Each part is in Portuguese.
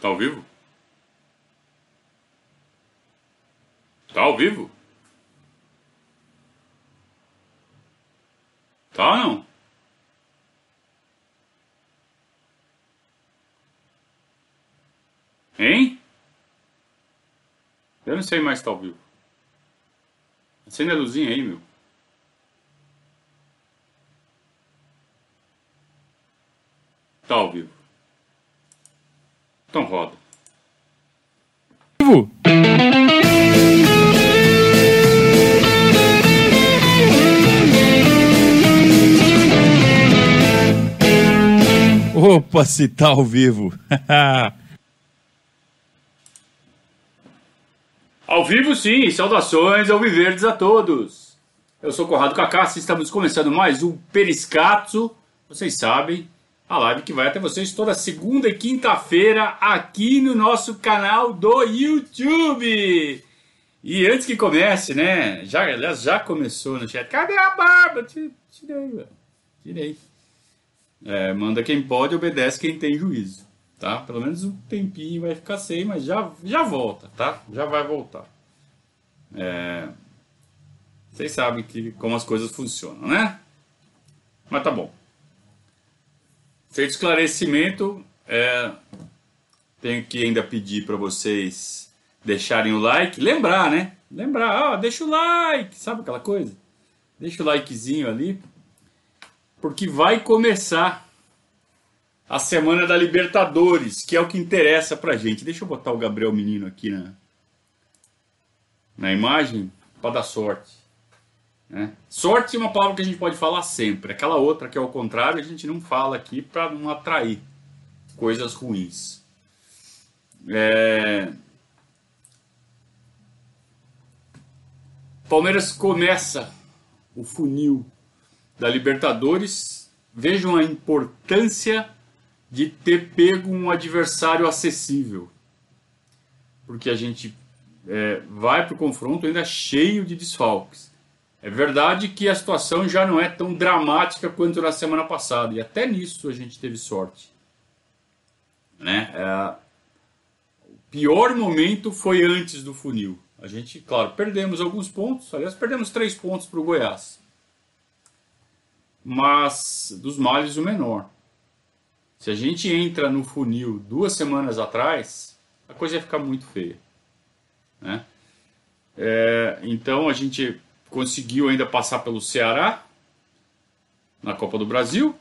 Tá ao vivo? Tá ao vivo? Tá não? Hein? Eu não sei mais se tá ao vivo. Acende a luzinha aí, meu. Tá ao vivo. Então roda. Vivo. Opa, se tá ao vivo. Ao vivo sim, saudações ao Viverdes a todos. Eu sou Corrado Cacassi, estamos começando mais um Periscatso. Vocês sabem, a live que vai até vocês toda segunda e quinta-feira aqui no nosso canal do YouTube. E antes que comece, né? Já, aliás, já começou no chat. Cadê a barba? Tirei, velho. Tirei. É, manda quem pode, obedece quem tem juízo, tá? Pelo menos um tempinho vai ficar sem, mas já, já volta, tá? Já vai voltar. É, vocês sabem que, como as coisas funcionam, né? Mas tá bom. Feito esclarecimento, é, tenho que ainda pedir para vocês deixarem o like. Lembrar, né? Lembrar, ó, deixa o like, sabe aquela coisa? Deixa o likezinho ali porque vai começar a semana da Libertadores, que é o que interessa pra gente. Deixa eu botar o Gabriel Menino aqui na, na imagem para dar sorte. Né? Sorte é uma palavra que a gente pode falar sempre. Aquela outra que é o contrário, a gente não fala aqui para não atrair coisas ruins. É... Palmeiras começa o funil da Libertadores, vejam a importância de ter pego um adversário acessível. Porque a gente é, vai para o confronto ainda cheio de desfalques. É verdade que a situação já não é tão dramática quanto na semana passada, e até nisso a gente teve sorte. Né? É, o pior momento foi antes do funil. A gente, claro, perdemos alguns pontos, aliás, perdemos três pontos para o Goiás mas dos males o menor. Se a gente entra no funil duas semanas atrás, a coisa ia ficar muito feia. Né? É, então a gente conseguiu ainda passar pelo Ceará na Copa do Brasil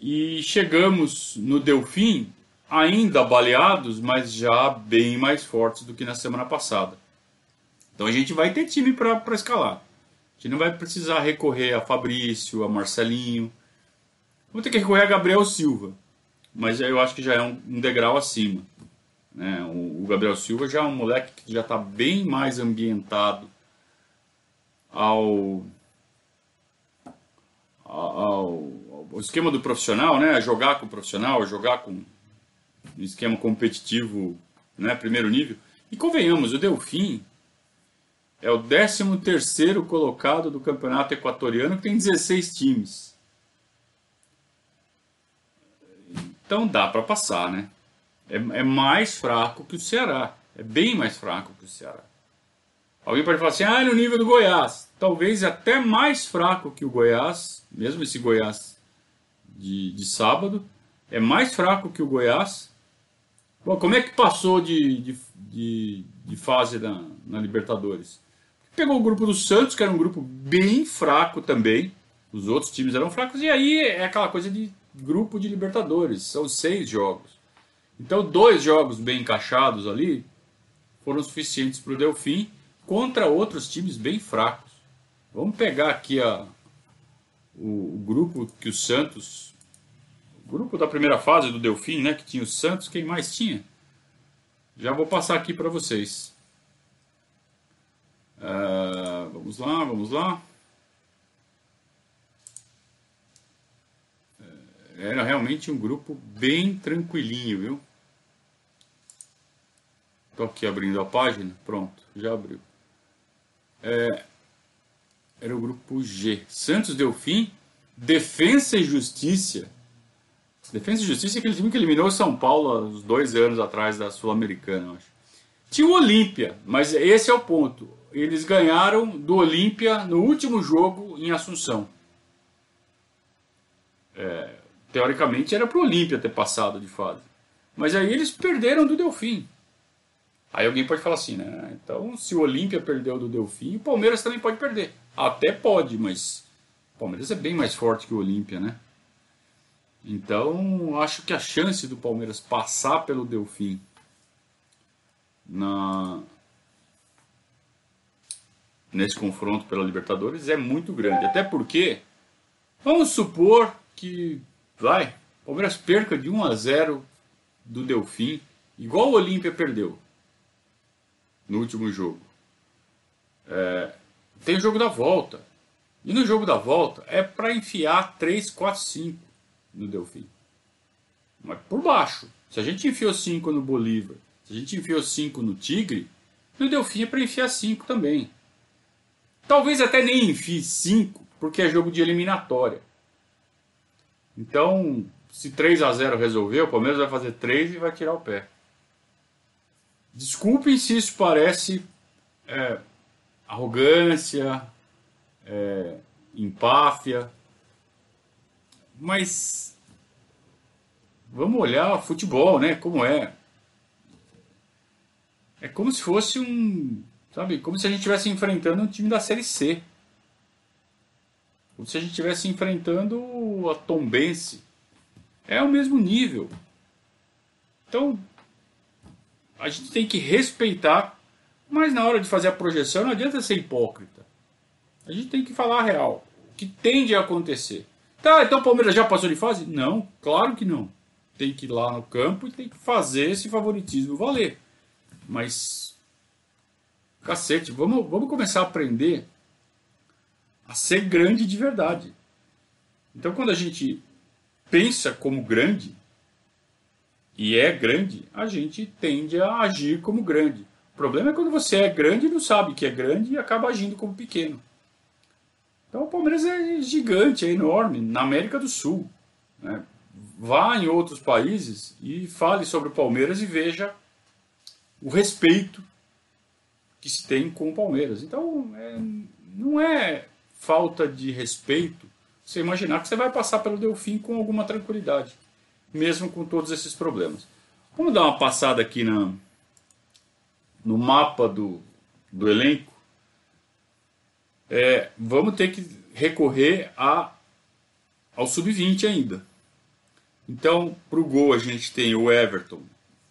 e chegamos no Delfim ainda baleados, mas já bem mais fortes do que na semana passada. Então a gente vai ter time para escalar gente não vai precisar recorrer a Fabrício, a Marcelinho. Vamos ter que recorrer a Gabriel Silva, mas eu acho que já é um, degrau acima. Né? O, Gabriel Silva já é um moleque que já está bem mais ambientado ao, ao, ao, esquema do profissional, né? Jogar com o profissional, jogar com um esquema competitivo, né? Primeiro nível. E convenhamos, o Delfim é o 13 colocado do campeonato equatoriano, que tem 16 times. Então dá para passar, né? É, é, mais fraco que o Ceará. É bem mais fraco que o Ceará. Alguém pode falar assim, ah, no nível do Goiás. Talvez até mais fraco que o Goiás, mesmo esse Goiás de, de sábado. É mais fraco que o Goiás. Bom, como é que passou de, de, de, de fase na, na Libertadores? Pegou o grupo do Santos, que era um grupo bem fraco também. Os outros times eram fracos. E aí é aquela coisa de grupo de Libertadores. São seis jogos. Então, dois jogos bem encaixados ali foram suficientes para o Delfim contra outros times bem fracos. Vamos pegar aqui a, o, o, grupo que o Santos. O grupo da primeira fase do Delfim, né? Que tinha o Santos. Quem mais tinha? Já vou passar aqui para vocês. Uh, vamos lá, vamos lá. É, era realmente um grupo bem tranquilinho, viu? Estou aqui abrindo a página. Pronto, já abriu. É, era o grupo G. Santos Delfim, Defensa e Justiça. Defesa e Justiça é aquele time que eliminou São Paulo uns dois anos atrás da Sul-Americana, acho. Tinha o Olímpia, mas esse é o ponto. Eles ganharam do Olímpia no último jogo em Assunção. É, teoricamente era para o Olímpia ter passado de fase. Mas aí eles perderam do Delfim. Aí alguém pode falar assim, né? Então, se o Olímpia perdeu do Delfim, o Palmeiras também pode perder. Até pode, mas o Palmeiras é bem mais forte que o Olímpia, né? Então, acho que a chance do Palmeiras passar pelo Delfim na nesse confronto pela Libertadores é muito grande. Até porque, vamos supor que, vai, o Palmeiras perca de 1 a 0 do Delfim, igual o Olímpia perdeu no último jogo. É, tem o jogo da volta. E no jogo da volta é para enfiar 3, 4, 5 no Delfim. Mas por baixo. Se a gente enfiou 5 no Bolívar, se a gente enfiou 5 no Tigre, no Delfim é para enfiar 5 também. Talvez até nem enfie 5, porque é jogo de eliminatória. Então, se 3 a 0 resolver, o Palmeiras vai fazer 3 e vai tirar o pé. Desculpem se isso parece é, arrogância, é, empáfia, mas vamos olhar futebol, né? Como é. É como se fosse um. Sabe? Como se a gente estivesse enfrentando um time da Série C. Como se a gente estivesse enfrentando a Tombense. É o mesmo nível. Então, a gente tem que respeitar, mas na hora de fazer a projeção não adianta ser hipócrita. A gente tem que falar a real, o que tende a acontecer. Tá, então o Palmeiras já passou de fase? Não, claro que não. Tem que ir lá no campo e tem que fazer esse favoritismo valer. Mas, cacete, vamos, vamos começar a aprender a ser grande de verdade. Então, quando a gente pensa como grande, e é grande, a gente tende a agir como grande. O problema é quando você é grande e não sabe que é grande e acaba agindo como pequeno. Então o Palmeiras é gigante, é enorme, na América do Sul. Né? Vá em outros países e fale sobre o Palmeiras e veja o respeito que se tem com o Palmeiras. Então é, não é falta de respeito você imaginar que você vai passar pelo Delfim com alguma tranquilidade mesmo com todos esses problemas. Vamos dar uma passada aqui na, no mapa do, do elenco. É, vamos ter que recorrer a, ao sub-20 ainda. Então, para o gol a gente tem o Everton,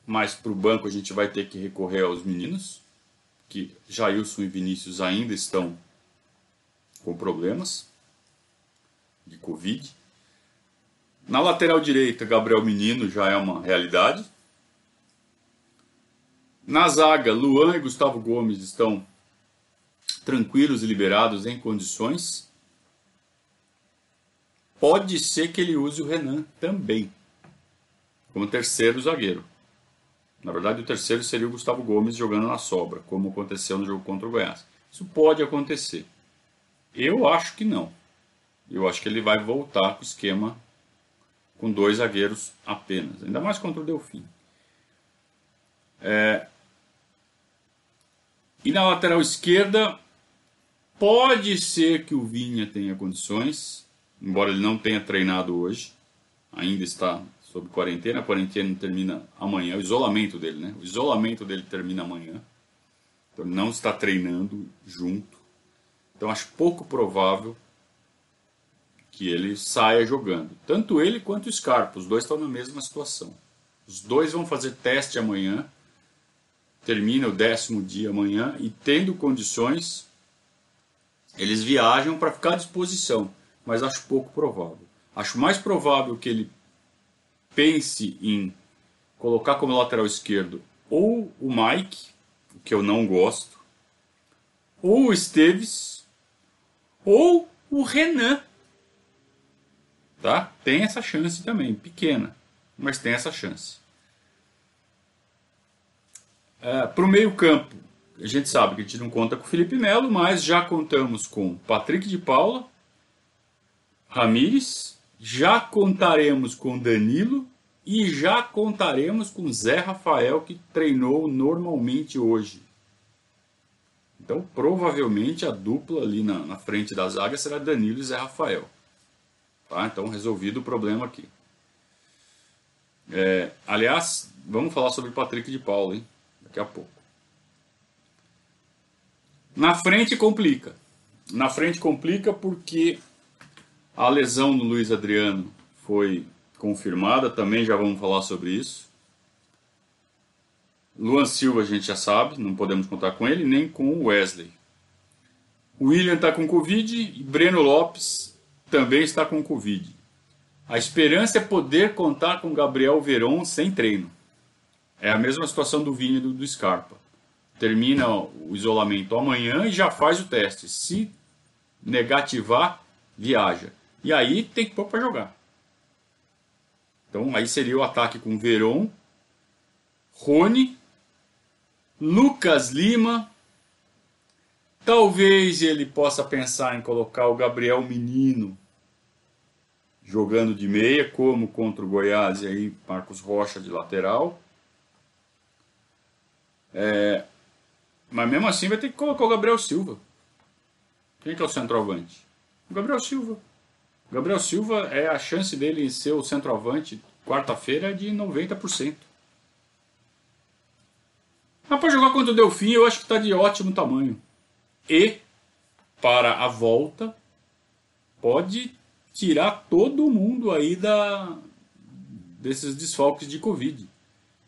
mas para o banco a gente vai ter que recorrer aos meninos, que Jailson e Vinícius ainda estão com problemas de Covid. Na lateral direita, Gabriel Menino já é uma realidade. Na zaga, Luan e Gustavo Gomes estão tranquilos e liberados em condições. Pode ser que ele use o Renan também, como terceiro zagueiro. Na verdade, o terceiro seria o Gustavo Gomes jogando na sobra, como aconteceu no jogo contra o Goiás. Isso pode acontecer. Eu acho que não. Eu acho que ele vai voltar com o esquema com dois zagueiros apenas, ainda mais contra o Delfim. É... E na lateral esquerda, pode ser que o Vinha tenha condições, embora ele não tenha treinado hoje, ainda está sob quarentena, a quarentena termina amanhã, o isolamento dele, né? O isolamento dele termina amanhã. Então ele não está treinando junto. Então acho pouco provável que ele saia jogando. Tanto ele quanto o Scarpa, os dois estão na mesma situação. Os dois vão fazer teste amanhã, termina o décimo dia amanhã e tendo condições, eles viajam para ficar à disposição, mas acho pouco provável. Acho mais provável que ele pense em colocar como lateral esquerdo ou o Mike, que eu não gosto, ou o Esteves, ou o Renan, Tá? Tem essa chance também, pequena, mas tem essa chance. É, Para o meio-campo, a gente sabe que a gente não conta com o Felipe Melo, mas já contamos com Patrick de Paula, Ramires, já contaremos com Danilo e já contaremos com Zé Rafael, que treinou normalmente hoje. Então, provavelmente a dupla ali na, na frente da zaga será Danilo e Zé Rafael. Tá? Então, resolvido o problema aqui. É, aliás, vamos falar sobre Patrick de Paulo, hein? Daqui a pouco. Na frente complica. Na frente complica porque a lesão do Luiz Adriano foi confirmada, também já vamos falar sobre isso. Luan Silva a gente já sabe, não podemos contar com ele, nem com o Wesley. O William está com Covid e Breno Lopes também está com Covid. A esperança é poder contar com Gabriel Veron sem treino. É a mesma situação do Vini do, do Scarpa. Termina o isolamento amanhã e já faz o teste. Se negativar, viaja. E aí tem que pôr para jogar. Então aí seria o ataque com Veron, Rony, Lucas Lima. Talvez ele possa pensar em colocar o Gabriel Menino jogando de meia, como contra o Goiás e aí Marcos Rocha de lateral. É, mas mesmo assim vai ter que colocar o Gabriel Silva. Quem que é o centroavante? O Gabriel Silva. O Gabriel Silva é a chance dele ser o centroavante quarta-feira de 90%. Mas para jogar contra o Delfim eu acho que está de ótimo tamanho. E para a volta pode tirar todo mundo aí da desses desfalques de Covid.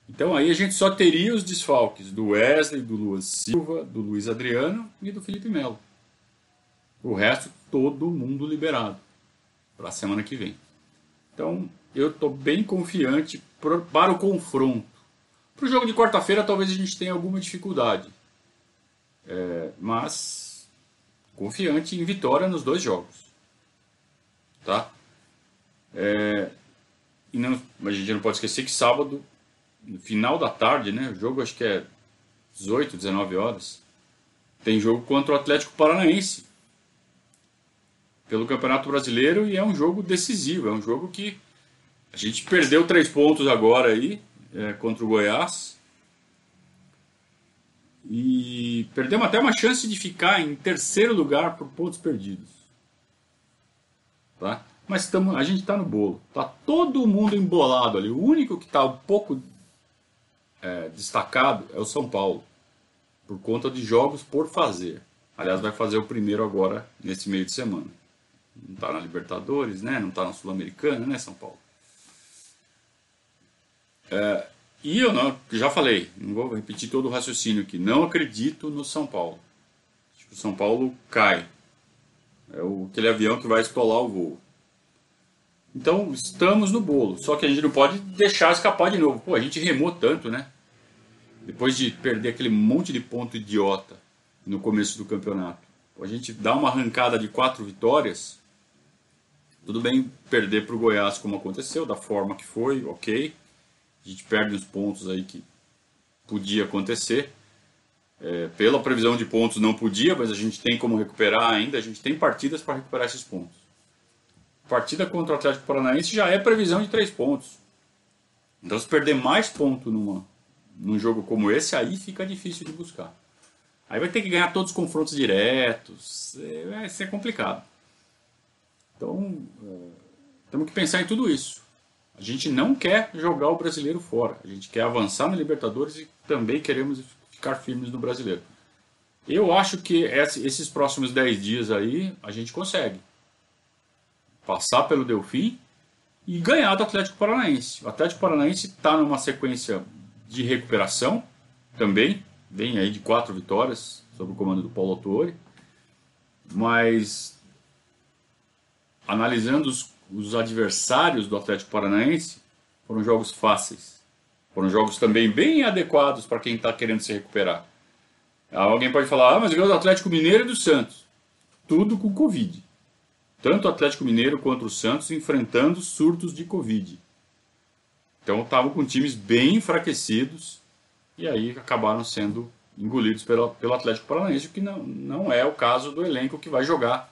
Então aí a gente só teria os desfalques do Wesley, do Luan Silva, do Luiz Adriano e do Felipe Melo. O resto, todo mundo liberado para a semana que vem. Então eu estou bem confiante pro, para o confronto. Para o jogo de quarta-feira talvez a gente tenha alguma dificuldade. É, mas confiante em vitória nos dois jogos. Tá? É, e não, a gente não pode esquecer que sábado, no final da tarde, né? O jogo acho que é 18, 19 horas. Tem jogo contra o Atlético Paranaense. Pelo Campeonato Brasileiro e é um jogo decisivo, é um jogo que a gente perdeu três pontos agora aí é, contra o Goiás. E perdemos até uma chance de ficar em terceiro lugar por pontos perdidos. Tá? Mas tamo, a gente está no bolo. Tá todo mundo embolado ali. O único que está um pouco é, destacado é o São Paulo, por conta de jogos por fazer. Aliás, vai fazer o primeiro agora nesse meio de semana. Não está na Libertadores, né? Não está na Sul-Americana, né, São Paulo? É, e eu não, já falei, não vou repetir todo o raciocínio aqui. Não acredito no São Paulo. O São Paulo cai. É o, aquele avião que vai estolar o voo. Então, estamos no bolo. Só que a gente não pode deixar escapar de novo. Pô, a gente remou tanto, né? Depois de perder aquele monte de ponto idiota no começo do campeonato. a gente dá uma arrancada de quatro vitórias. Tudo bem perder para o Goiás como aconteceu, da forma que foi, ok. A gente perde os pontos aí que podia acontecer. É, pela previsão de pontos não podia, mas a gente tem como recuperar ainda, a gente tem partidas para recuperar esses pontos. Partida contra o Atlético Paranaense já é previsão de três pontos. Então se perder mais ponto numa, num jogo como esse, aí fica difícil de buscar. Aí vai ter que ganhar todos os confrontos diretos, é, vai ser complicado. Então, é, temos que pensar em tudo isso. A gente não quer jogar o brasileiro fora. A gente quer avançar na Libertadores e também queremos ficar firmes no brasileiro. Eu acho que esses próximos 10 dias aí a gente consegue passar pelo Delfim e ganhar do Atlético Paranaense. O Atlético Paranaense está numa sequência de recuperação também, vem aí de quatro vitórias sob o comando do Paulo Autori, mas analisando os, os adversários do Atlético Paranaense, foram jogos fáceis. Foram jogos também bem adequados para quem está querendo se recuperar. Alguém pode falar, ah, mas ganhou do Atlético Mineiro e do Santos. Tudo com Covid. Tanto o Atlético Mineiro quanto o Santos enfrentando surtos de Covid. Então estavam com times bem enfraquecidos e aí acabaram sendo engolidos pelo, pelo Atlético Paranaense, o que não, não é o caso do elenco que vai jogar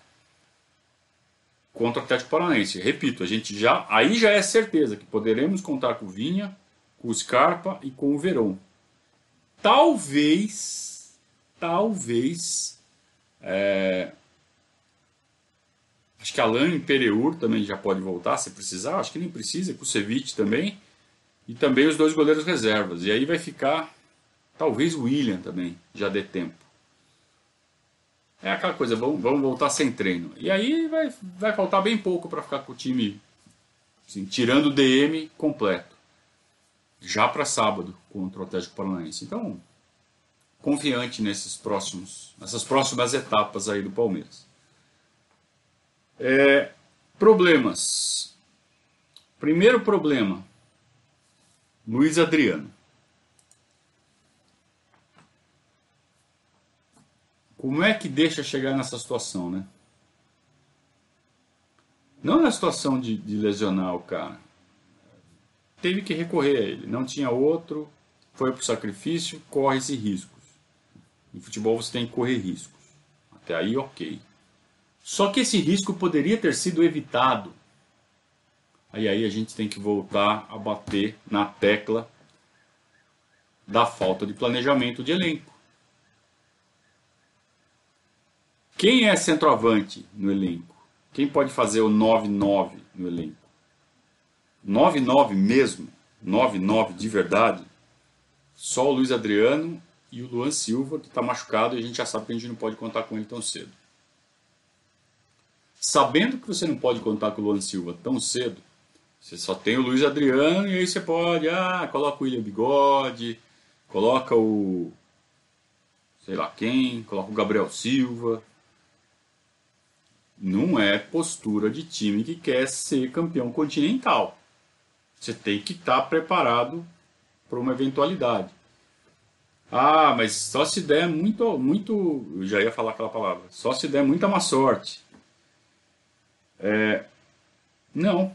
contra o Atlético Paranaense. Repito, a gente já aí já é certeza que poderemos contar com o Vinha, com o Scarpa e com o Verón. Talvez, talvez, é, acho que Alain Pereur também já pode voltar se precisar. Acho que nem precisa, Kusevich também e também os dois goleiros reservas. E aí vai ficar talvez o William também já dê tempo. É aquela coisa, vamos, vamos voltar sem treino. E aí vai, vai faltar bem pouco para ficar com o time, assim, tirando o DM completo. Já para sábado contra o Atlético Paranaense. Então, confiante nesses próximos, nessas próximas etapas aí do Palmeiras. É, problemas. Primeiro problema, Luiz Adriano. Como é que deixa chegar nessa situação, né? Não na situação de, de lesionar o cara. Teve que recorrer a ele. Não tinha outro, foi para o sacrifício, corre-se riscos. Em futebol você tem que correr riscos. Até aí, ok. Só que esse risco poderia ter sido evitado. Aí a gente tem que voltar a bater na tecla da falta de planejamento de elenco. Quem é centroavante no elenco? Quem pode fazer o 9-9 no elenco? 9-9 mesmo, 9-9 de verdade, só o Luiz Adriano e o Luan Silva, que está machucado e a gente já sabe que a gente não pode contar com ele tão cedo. Sabendo que você não pode contar com o Luan Silva tão cedo, você só tem o Luiz Adriano e aí você pode, ah, coloca o William Bigode, coloca o sei lá quem, coloca o Gabriel Silva, não é postura de time que quer ser campeão continental. Você tem que estar tá preparado para uma eventualidade. Ah, mas só se der muito, muito, eu já ia falar aquela palavra, só se der muita má sorte. É, não,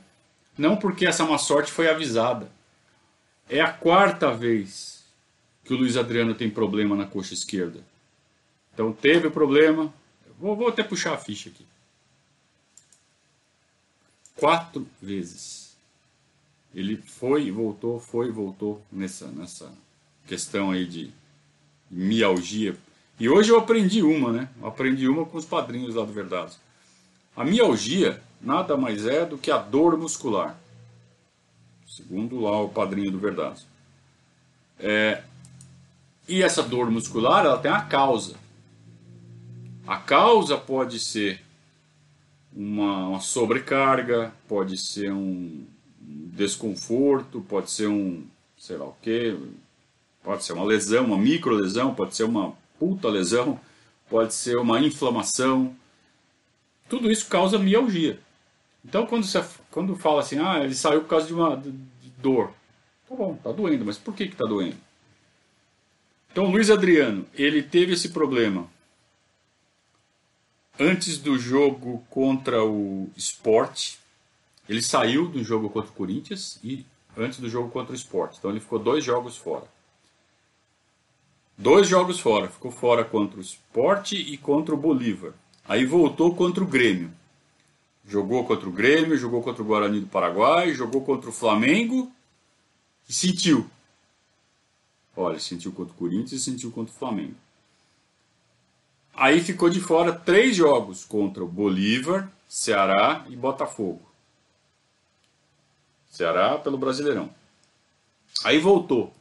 não porque essa má sorte foi avisada. É a quarta vez que o Luiz Adriano tem problema na coxa esquerda. Então teve o problema, vou, vou até puxar a ficha aqui quatro vezes. Ele foi e voltou, foi e voltou nessa, nessa questão aí de mialgia. E hoje eu aprendi uma, né? Eu aprendi uma com os padrinhos lá do Verdade. A mialgia nada mais é do que a dor muscular. Segundo lá o padrinho do Verdade. É, e essa dor muscular ela tem a causa. A causa pode ser uma, uma sobrecarga, pode ser um desconforto, pode ser um, sei lá o que, pode ser uma lesão, uma micro lesão, pode ser uma puta lesão, pode ser uma inflamação. Tudo isso causa mialgia. Então quando você quando fala assim, ah, ele saiu por causa de uma de dor. Tá bom, tá doendo, mas por que que tá doendo? Então Luiz Adriano, ele teve esse problema antes do jogo contra o Sport, ele saiu do jogo contra o Corinthians e antes do jogo contra o Sport. Então ele ficou dois jogos fora. Dois jogos fora. Ficou fora contra o Sport e contra o Bolívar. Aí voltou contra o Grêmio. Jogou contra o Grêmio, jogou contra o Guarani do Paraguai, jogou contra o Flamengo e sentiu. Olha, sentiu contra o Corinthians e sentiu contra o Flamengo. Aí ficou de fora três jogos contra o Bolívar, Ceará e Botafogo. Ceará pelo Brasileirão. Aí voltou.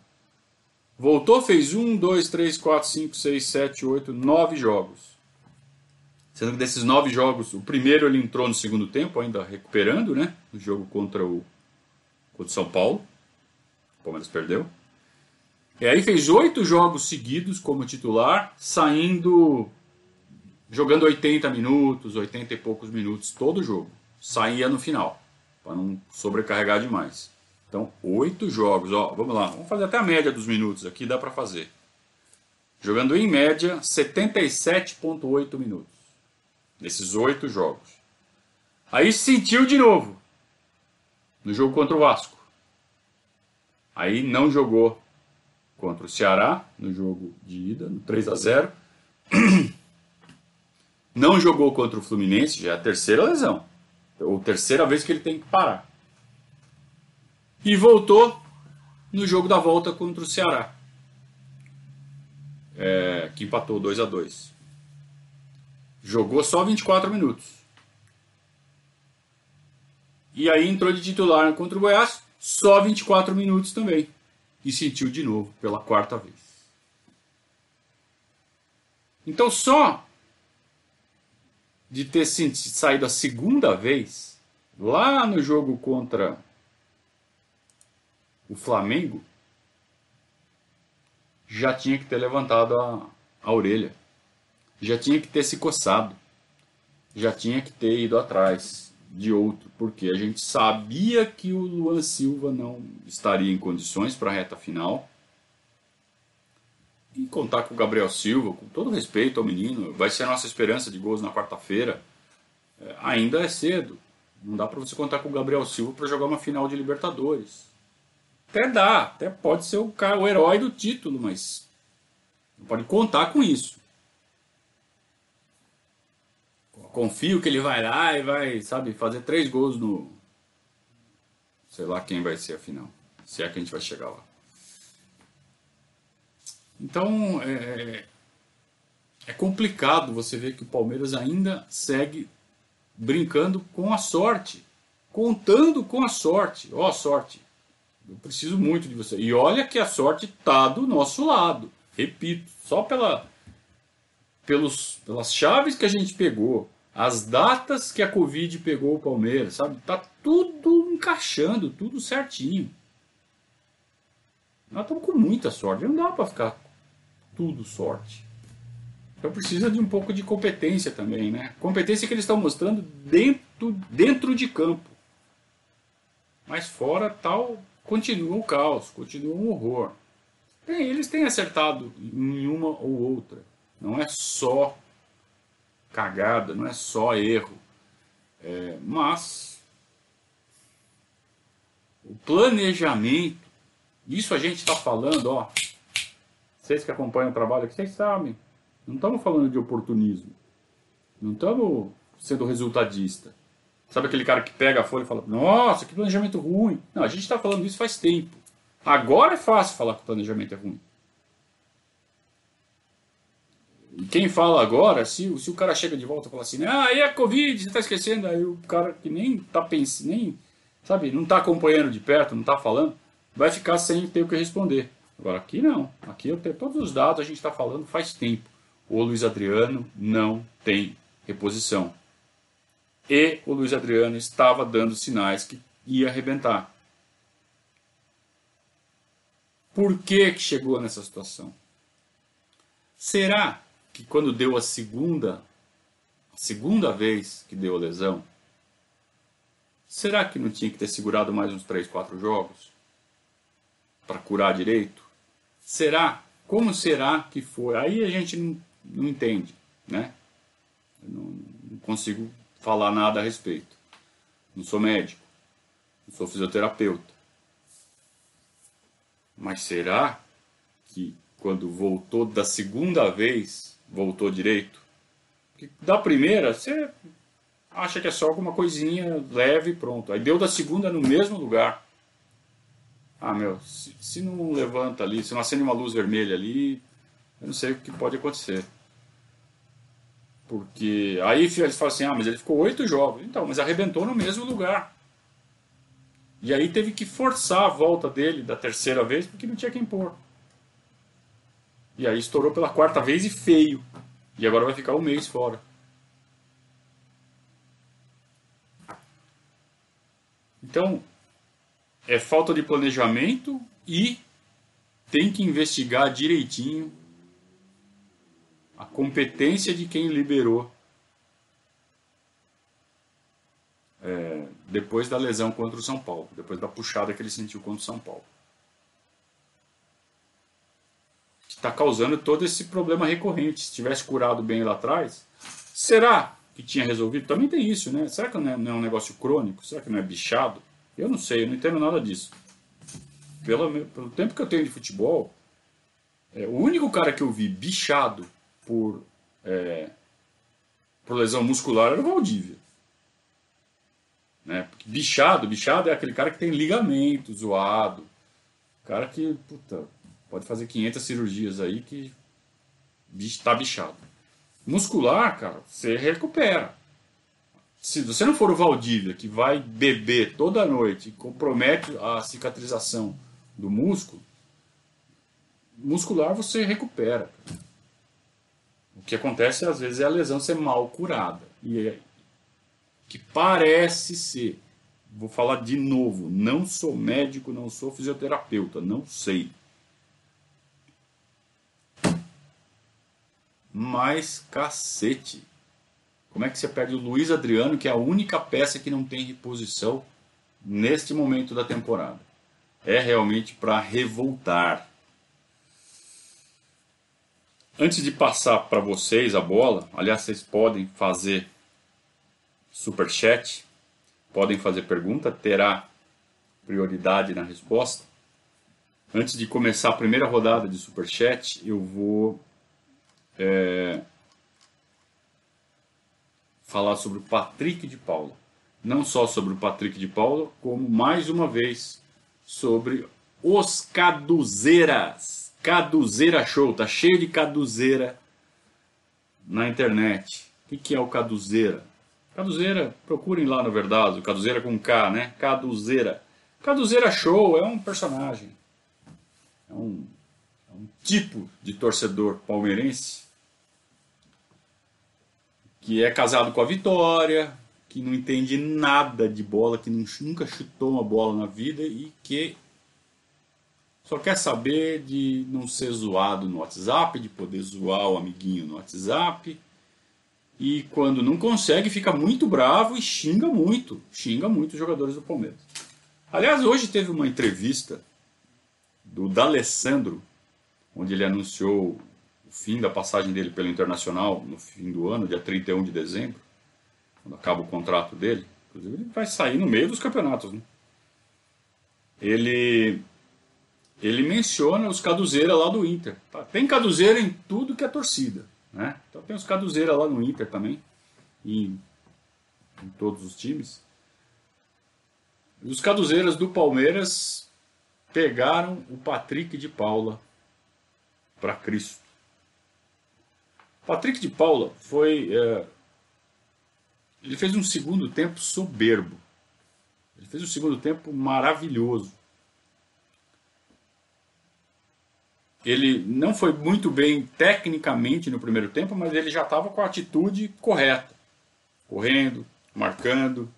Voltou, fez um, dois, três, quatro, cinco, seis, sete, oito, nove jogos. Sendo que desses nove jogos, o primeiro ele entrou no segundo tempo, ainda recuperando, né? No jogo contra o, contra o São Paulo. O Palmeiras perdeu. E aí fez oito jogos seguidos como titular, saindo jogando 80 minutos, 80 e poucos minutos todo jogo. Saía no final, para não sobrecarregar demais. Então, oito jogos, ó, vamos lá, vamos fazer até a média dos minutos aqui, dá para fazer. Jogando em média 77,8 minutos. Nesses oito jogos. Aí sentiu de novo. No jogo contra o Vasco. Aí não jogou contra o Ceará, no jogo de ida, no 3 a 0 Não jogou contra o Fluminense, já é a terceira lesão. Ou terceira vez que ele tem que parar. E voltou no jogo da volta contra o Ceará. É, que empatou 2 a 2 Jogou só 24 minutos. E aí entrou de titular contra o Goiás, só 24 minutos também. E sentiu de novo pela quarta vez. Então só de ter saído a segunda vez, lá no jogo contra o Flamengo, já tinha que ter levantado a, a orelha já tinha que ter se coçado, já tinha que ter ido atrás de outro, porque a gente sabia que o Luan Silva não estaria em condições para a reta final. E contar com o Gabriel Silva, com todo respeito ao menino, vai ser a nossa esperança de gols na quarta-feira. É, ainda é cedo. Não dá para você contar com o Gabriel Silva para jogar uma final de Libertadores. Até dá, até pode ser o, cara, o herói do título, mas não pode contar com isso. confio que ele vai lá e vai, sabe, fazer três gols no. Sei lá quem vai ser a final. Se é que a gente vai chegar lá. Então, é, é complicado você ver que o Palmeiras ainda segue brincando com a sorte. Contando com a sorte. Ó, oh, sorte. Eu preciso muito de você. E olha que a sorte está do nosso lado. Repito, só pela, pelos, pelas chaves que a gente pegou, as datas que a Covid pegou o Palmeiras, sabe? Tá tudo encaixando, tudo certinho. Nós estamos com muita sorte, não dá para ficar tudo sorte. Então precisa de um pouco de competência também, né? Competência que eles estão mostrando dentro, dentro de campo. Mas fora tal, continua o caos, continua um horror. Bem, eles têm acertado em uma ou outra. Não é só cagada, não é só erro. É, mas o planejamento, isso a gente está falando, ó. Vocês que acompanham o trabalho aqui, vocês sabem. Não estamos falando de oportunismo. Não estamos sendo resultadista. Sabe aquele cara que pega a folha e fala, nossa, que planejamento ruim. Não, a gente está falando isso faz tempo. Agora é fácil falar que o planejamento é ruim. E quem fala agora, se, se o cara chega de volta e fala assim, ah, e a Covid, você está esquecendo, aí o cara que nem tá pensando, nem, sabe, não está acompanhando de perto, não está falando, vai ficar sem ter o que responder. Agora aqui não, aqui eu tenho todos os dados, a gente está falando faz tempo. O Luiz Adriano não tem reposição. E o Luiz Adriano estava dando sinais que ia arrebentar. Por que, que chegou nessa situação? Será que quando deu a segunda, a segunda vez que deu a lesão, será que não tinha que ter segurado mais uns 3, 4 jogos? Para curar direito? Será? Como será que foi? Aí a gente não, não entende, né? Eu não, não consigo falar nada a respeito. Não sou médico, não sou fisioterapeuta. Mas será que quando voltou da segunda vez voltou direito. Porque da primeira, você acha que é só alguma coisinha leve e pronto. Aí deu da segunda no mesmo lugar. Ah, meu, se, se não levanta ali, se não acende uma luz vermelha ali, eu não sei o que pode acontecer. Porque aí eles falam assim, ah, mas ele ficou oito jogos. Então, mas arrebentou no mesmo lugar. E aí teve que forçar a volta dele da terceira vez porque não tinha quem pôr. E aí estourou pela quarta vez e feio. E agora vai ficar um mês fora. Então, é falta de planejamento e tem que investigar direitinho a competência de quem liberou é, depois da lesão contra o São Paulo, depois da puxada que ele sentiu contra o São Paulo. está causando todo esse problema recorrente. Se tivesse curado bem lá atrás, será que tinha resolvido? Também tem isso, né? Será que não é, não é um negócio crônico? Será que não é bichado? Eu não sei, eu não entendo nada disso. Pelo, pelo tempo que eu tenho de futebol, é, o único cara que eu vi bichado por, é, por lesão muscular era o Valdívia. Né? Bichado, bichado é aquele cara que tem ligamento zoado. Cara que, puta, pode fazer 500 cirurgias aí que está bichado. Muscular, cara, você recupera. Se você não for o Valdívia, que vai beber toda noite e compromete a cicatrização do músculo, muscular você recupera. O que acontece às vezes é a lesão ser mal curada. E é, que parece ser, vou falar de novo, não sou médico, não sou fisioterapeuta, não sei. Mas cacete. Como é que você perde o Luiz Adriano, que é a única peça que não tem reposição neste momento da temporada? É realmente para revoltar. Antes de passar para vocês a bola, aliás, vocês podem fazer super chat, podem fazer pergunta, terá prioridade na resposta. Antes de começar a primeira rodada de super chat, eu vou é, falar sobre o Patrick de Paula. Não só sobre o Patrick de Paula, como mais uma vez sobre os Caduzeiras. Caduzeira Show, tá cheio de caduzeira na internet. O que, é o caduzeira? Caduzeira, procurem lá no verdade, caduzeira com K, né? Caduzeira. Caduzeira Show é um personagem, é um, é um tipo de torcedor palmeirense que é casado com a Vitória, que não entende nada de bola, que nunca chutou uma bola na vida e que só quer saber de não ser zoado no WhatsApp, de poder zoar o amiguinho no WhatsApp. E quando não consegue, fica muito bravo e xinga muito. Xinga muito os jogadores do Palmeiras. Aliás, hoje teve uma entrevista do D'Alessandro, onde ele anunciou fim da passagem dele pelo Internacional no fim do ano, dia 31 de dezembro, quando acaba o contrato dele. Inclusive, ele vai sair no meio dos campeonatos. Né? Ele ele menciona os caduzeira lá do Inter. Tá? Tem caduzeira em tudo que é torcida. Né? Então tem os caduzeira lá no Inter também, e em todos os times. Os caduzeiras do Palmeiras pegaram o Patrick de Paula para Cristo. Patrick de Paula foi. É, ele fez um segundo tempo soberbo. Ele fez um segundo tempo maravilhoso. Ele não foi muito bem tecnicamente no primeiro tempo, mas ele já estava com a atitude correta. Correndo, marcando,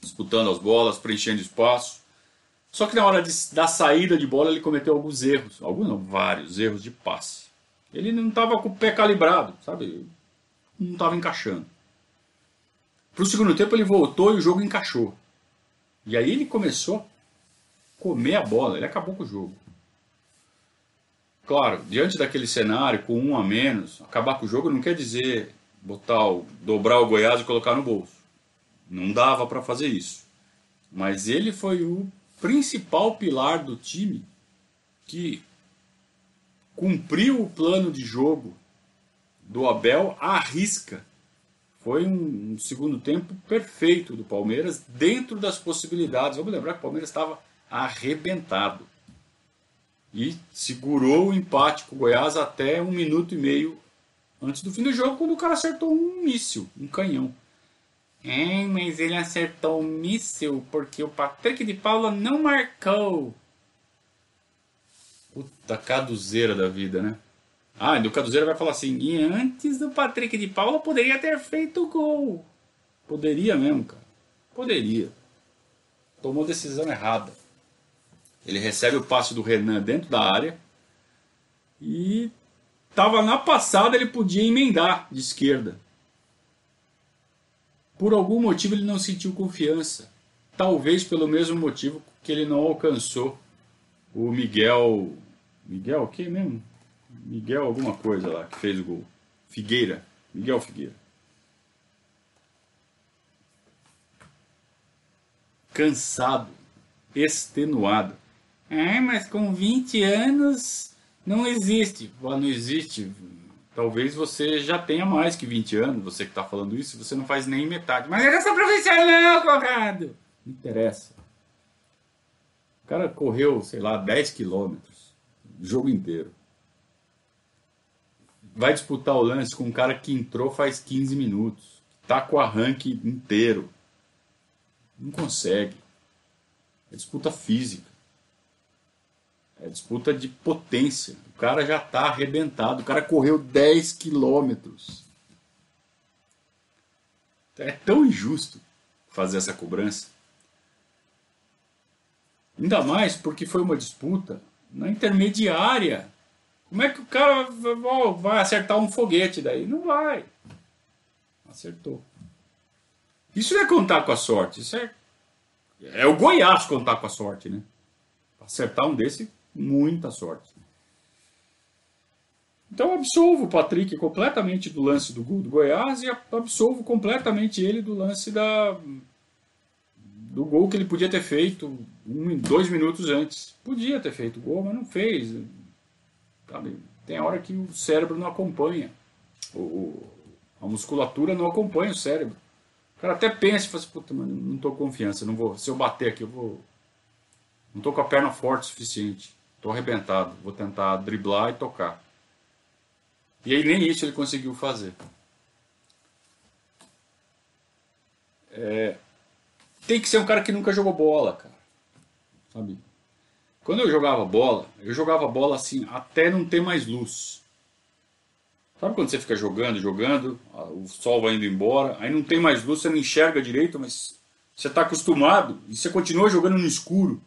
disputando as bolas, preenchendo espaço. Só que na hora de, da saída de bola ele cometeu alguns erros. Alguns não, vários erros de passe. Ele não estava com o pé calibrado, sabe? Não estava encaixando. Para o segundo tempo ele voltou e o jogo encaixou. E aí ele começou a comer a bola, ele acabou com o jogo. Claro, diante daquele cenário, com um a menos, acabar com o jogo não quer dizer botar o, dobrar o Goiás e colocar no bolso. Não dava para fazer isso. Mas ele foi o principal pilar do time que cumpriu o plano de jogo do Abel à risca. Foi um, um, segundo tempo perfeito do Palmeiras, dentro das possibilidades. Vamos lembrar que o Palmeiras estava arrebentado e segurou o empate com o Goiás até um minuto e meio antes do fim do jogo, quando o cara acertou um míssil, um canhão. É, mas ele acertou um míssil porque o Patrick de Paula não marcou. Puta caduzeira da vida, né? Ah, e o Caduzeira vai falar assim: e antes do Patrick de Paula poderia ter feito gol. Poderia mesmo, cara. Poderia. Tomou decisão errada. Ele recebe o passe do Renan dentro da área e estava na passada, ele podia emendar de esquerda. Por algum motivo ele não sentiu confiança. Talvez pelo mesmo motivo que ele não alcançou o Miguel. Miguel o que mesmo? Miguel alguma coisa lá que fez o gol. Figueira. Miguel Figueira. Cansado, extenuado. É, mas com 20 anos não existe. Não existe. Talvez você já tenha mais que 20 anos, você que está falando isso, você não faz nem metade. Mas eu não sou profissional, Conrado! Não interessa. Cara correu, sei lá, 10 quilômetros, o jogo inteiro. Vai disputar o lance com um cara que entrou faz 15 minutos, tá com o arranque inteiro. Não consegue. É disputa física. É disputa de potência. O cara já está arrebentado. O cara correu 10 quilômetros. É tão injusto fazer essa cobrança. Ainda mais porque foi uma disputa na intermediária. Como é que o cara vai acertar um foguete daí? Não vai. Acertou. Isso não é contar com a sorte. Isso é, é o Goiás contar com a sorte, né? Acertar um desse muita sorte. Então absolvo o Patrick completamente do lance do gol do Goiás e absolvo completamente ele do lance da do gol que ele podia ter feito um, dois minutos antes. Podia ter feito o gol, mas não fez. Sabe? Tem hora que o cérebro não acompanha. O, a musculatura não acompanha o cérebro. O cara até pensa e fala assim, puta, mano, não tô com confiança, não vou. Se eu bater aqui, eu vou. Não tô com a perna forte o suficiente. Tô arrebentado, vou tentar driblar e tocar. E aí nem isso ele conseguiu fazer. É, tem que ser um cara que nunca jogou bola, cara. Sabe? Quando eu jogava bola, eu jogava bola assim, até não ter mais luz. Sabe quando você fica jogando, jogando, o sol vai indo embora, aí não tem mais luz, você não enxerga direito, mas você está acostumado e você continua jogando no escuro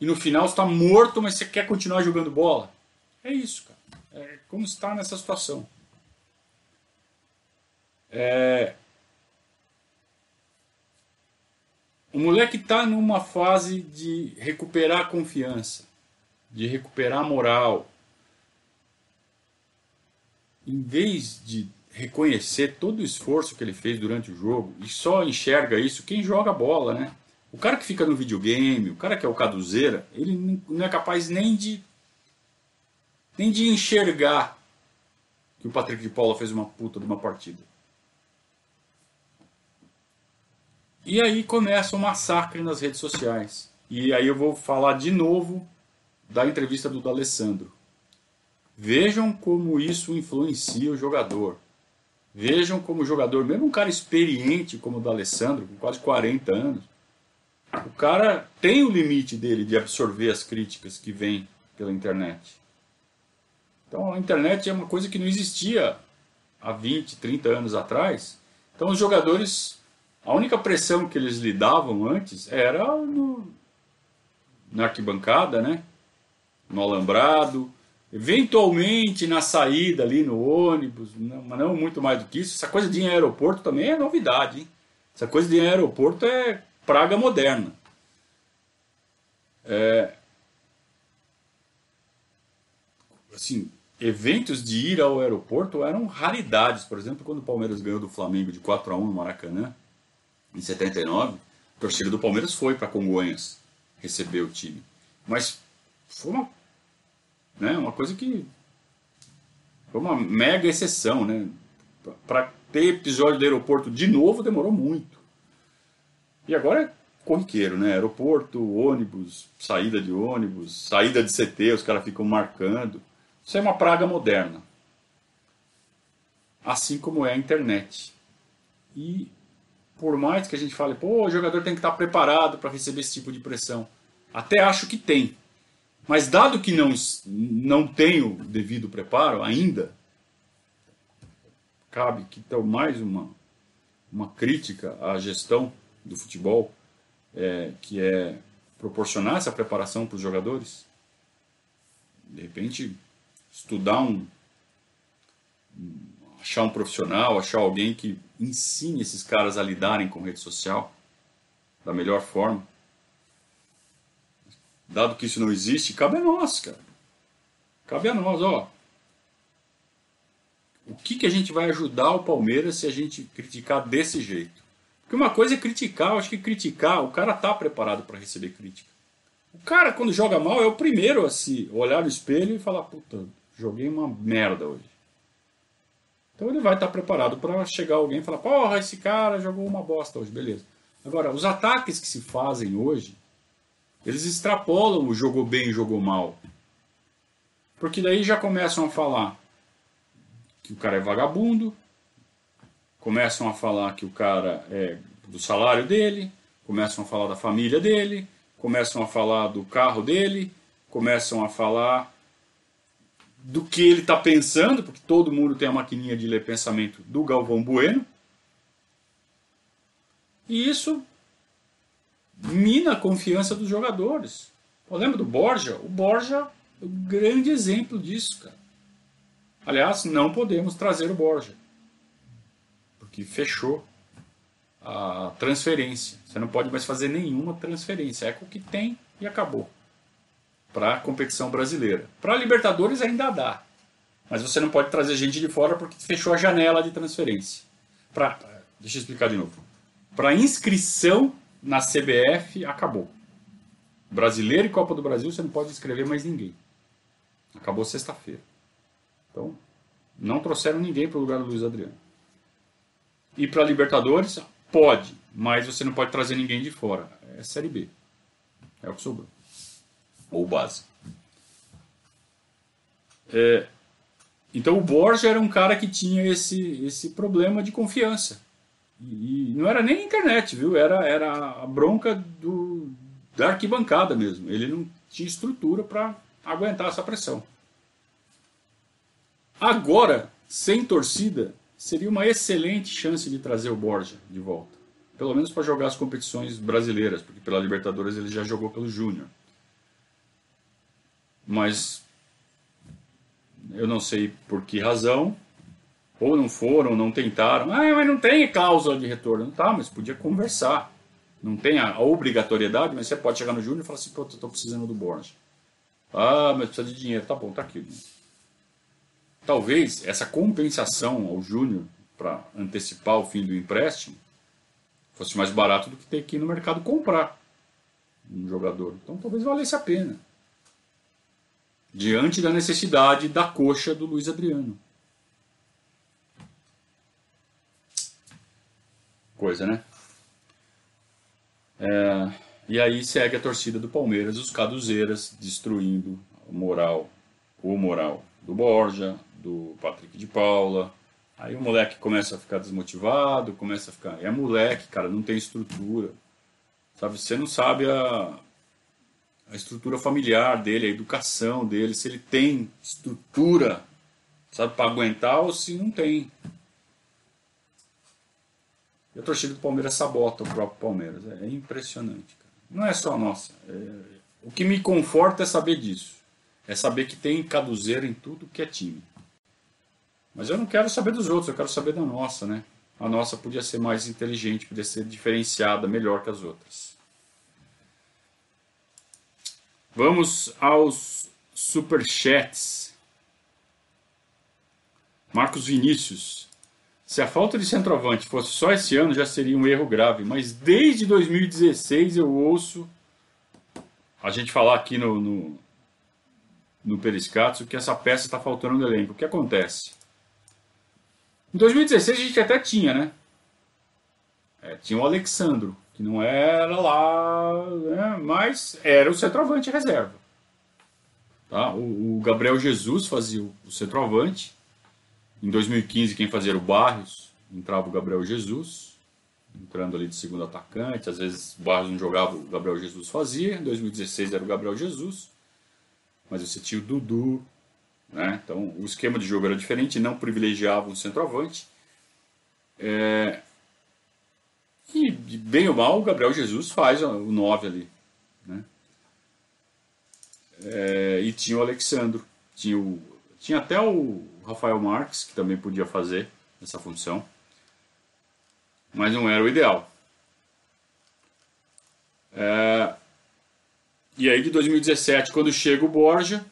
e no final está morto, mas você quer continuar jogando bola. É isso, cara. É como está nessa situação. É... O moleque está numa fase de recuperar a confiança, de recuperar a moral. Em vez de reconhecer todo o esforço que ele fez durante o jogo, e só enxerga isso quem joga bola, né? O cara que fica no videogame, o cara que é o caduzeira, ele não é capaz nem de nem de enxergar que o Patrick de Paula fez uma puta de uma partida. E aí começa o um massacre nas redes sociais. E aí eu vou falar de novo da entrevista do D'Alessandro. Vejam como isso influencia o jogador. Vejam como o jogador, mesmo um cara experiente como o D'Alessandro, com quase 40 anos, o cara tem o limite dele de absorver as críticas que vêm pela internet. Então a internet é uma coisa que não existia há 20, 30 anos atrás. Então os jogadores, a única pressão que eles lidavam antes era no, na arquibancada, né? no alambrado, eventualmente na saída ali no ônibus, não, mas não muito mais do que isso. Essa coisa de ir em aeroporto também é novidade. Hein? Essa coisa de ir em aeroporto é praga moderna. É, assim, eventos de ir ao aeroporto eram raridades. Por exemplo, quando o Palmeiras ganhou do Flamengo de 4 a 1 no Maracanã, em 79, a torcida do Palmeiras foi para Congonhas receber o time. Mas foi uma, né, uma coisa que foi uma mega exceção, né? Para ter episódio do aeroporto de novo demorou muito. E agora é corriqueiro, né? Aeroporto, ônibus, saída de ônibus, saída de CT, os caras ficam marcando. Isso é uma praga moderna. Assim como é a internet. E por mais que a gente fale, pô, o jogador tem que estar preparado para receber esse tipo de pressão. Até acho que tem. Mas dado que não, não tem o devido preparo ainda, cabe que então mais uma, uma crítica à gestão do futebol, é, que é proporcionar essa preparação para os jogadores. De repente, estudar um, achar um profissional, achar alguém que ensine esses caras a lidarem com rede social da melhor forma. Dado que isso não existe, cabe a nós, cara. Cabe a nós, ó. O que, que a gente vai ajudar o Palmeiras se a gente criticar desse jeito? Porque uma coisa é criticar, eu acho que criticar, o cara tá preparado para receber crítica. O cara, quando joga mal, é o primeiro a se olhar no espelho e falar: puta, joguei uma merda hoje. Então ele vai estar preparado para chegar alguém e falar: porra, esse cara jogou uma bosta hoje, beleza. Agora, os ataques que se fazem hoje, eles extrapolam o jogou bem, jogou mal. Porque daí já começam a falar que o cara é vagabundo, começam a falar que o cara é do salário dele, começam a falar da família dele, começam a falar do carro dele, começam a falar do que ele está pensando, porque todo mundo tem a maquininha de ler pensamento do Galvão Bueno. E isso mina a confiança dos jogadores. Eu lembro do Borja? O Borja é um grande exemplo disso, cara. Aliás, não podemos trazer o Borja, porque fechou a transferência. Você não pode mais fazer nenhuma transferência. É com o que tem e acabou para a competição brasileira. Para a Libertadores ainda dá, mas você não pode trazer gente de fora porque fechou a janela de transferência. Pra, deixa eu explicar de novo. Para inscrição na CBF, acabou. Brasileiro e Copa do Brasil, você não pode inscrever mais ninguém. Acabou sexta-feira. Então, não trouxeram ninguém para o lugar do Luiz Adriano. E para Libertadores, pode, mas você não pode trazer ninguém de fora. É Série B. É o que sobrou ou base. É, então o Borja era um cara que tinha esse, esse problema de confiança. E, não era nem internet, viu? Era, era a bronca do, da arquibancada mesmo. Ele não tinha estrutura para aguentar essa pressão. Agora, sem torcida, seria uma excelente chance de trazer o Borja de volta. Pelo menos para jogar as competições brasileiras, porque pela Libertadores ele já jogou pelo Júnior mas eu não sei por que razão, ou não foram, não tentaram. Ah, mas não tem cláusula de retorno. Tá, mas podia conversar. Não tem a, obrigatoriedade, mas você pode chegar no Júnior e falar assim: pô, eu tô precisando do Borja. Ah, mas precisa de dinheiro. Tá bom, tá aqui. Talvez essa compensação ao Júnior para antecipar o fim do empréstimo fosse mais barato do que ter que ir no mercado comprar um jogador. Então talvez valesse a pena diante da necessidade da coxa do Luiz Adriano. Coisa, né? É, e aí segue a torcida do Palmeiras, os caduzeiras, destruindo o moral, o moral do Borja, do Patrick de Paula. Aí o moleque começa a ficar desmotivado, começa a ficar. É moleque, cara, não tem estrutura. Sabe, você não sabe a, a estrutura familiar dele, a educação dele, se ele tem estrutura, sabe, para aguentar ou se não tem. E a torcida do Palmeiras sabota o próprio Palmeiras. É impressionante. Cara. Não é só a nossa. É... O que me conforta é saber disso. É saber que tem caduzeiro em tudo que é time. Mas eu não quero saber dos outros, eu quero saber da nossa, né? A nossa podia ser mais inteligente, podia ser diferenciada, melhor que as outras. Vamos aos superchats. Marcos Vinícius. Se a falta de centroavante fosse só esse ano, já seria um erro grave. Mas desde 2016 eu ouço a gente falar aqui no, no, no Periscatso que essa peça está faltando no elenco. O que acontece? Em 2016 a gente até tinha, né? É, tinha o Alexandro que não era lá, né, mas era o centroavante reserva. Tá? O, o, Gabriel Jesus fazia o centroavante. Em 2015, quem fazia era o Barrios, entrava o Gabriel Jesus, entrando ali de segundo atacante. Às vezes o Barrios não jogava, o Gabriel Jesus fazia. Em 2016 era o Gabriel Jesus, mas você tinha o Dudu. Né? Então o esquema de jogo era diferente, não privilegiava um centroavante. É, e, bem ou mal, o Gabriel Jesus faz o 9 ali. Né? É, e tinha o Alexandro. Tinha, o, tinha até o Rafael Marques, que também podia fazer essa função. Mas não era o ideal. É, e aí de 2017, quando chega o Borja,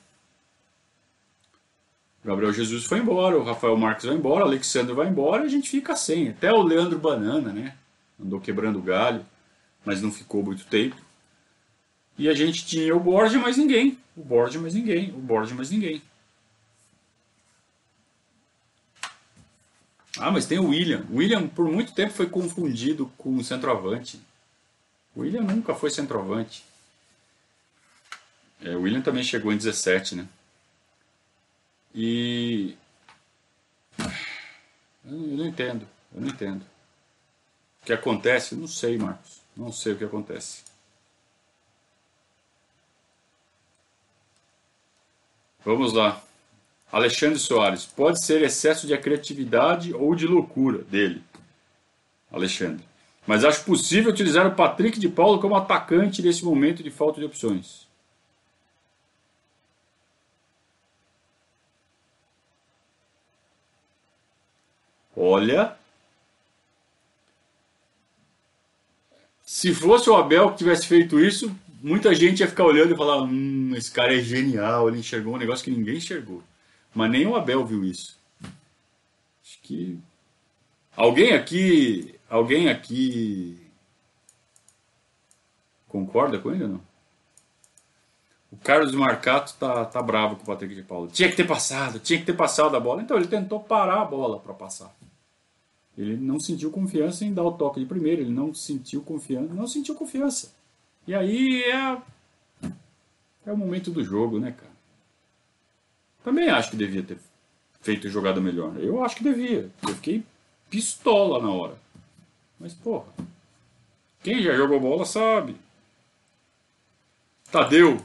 Gabriel Jesus foi embora, o Rafael Marques vai embora, o Alexandre vai embora e a gente fica sem. Até o Leandro Banana, né? andou quebrando galho, mas não ficou muito tempo. E a gente tinha o Borja mais ninguém, o Borja mais ninguém, o Borja mais ninguém. Ah, mas tem o William. O William por muito tempo foi confundido com o centroavante. O William nunca foi centroavante. É, o William também chegou em 17, né? E. Eu não entendo, eu não entendo. Que acontece? Não sei, Marcos. Não sei o que acontece. Vamos lá. Alexandre Soares. Pode ser excesso de criatividade ou de loucura dele. Alexandre. Mas acho possível utilizar o Patrick de Paulo como atacante nesse momento de falta de opções. Olha. Se fosse o Abel que tivesse feito isso, muita gente ia ficar olhando e falar: hum, esse cara é genial, ele enxergou um negócio que ninguém enxergou. Mas nem o Abel viu isso. Acho que. Alguém aqui. Alguém aqui. Concorda com ele ou não? O Carlos Marcato tá, tá bravo com o Patrick de Paulo. Tinha que ter passado, tinha que ter passado a bola. Então ele tentou parar a bola para passar. Ele não sentiu confiança em dar o toque de primeiro, ele não sentiu confiança, não sentiu confiança. E aí é é o momento do jogo, né, cara? Também acho que devia ter feito jogada melhor. Eu acho que devia. Eu fiquei pistola na hora. Mas porra, quem já jogou bola sabe. Tadeu,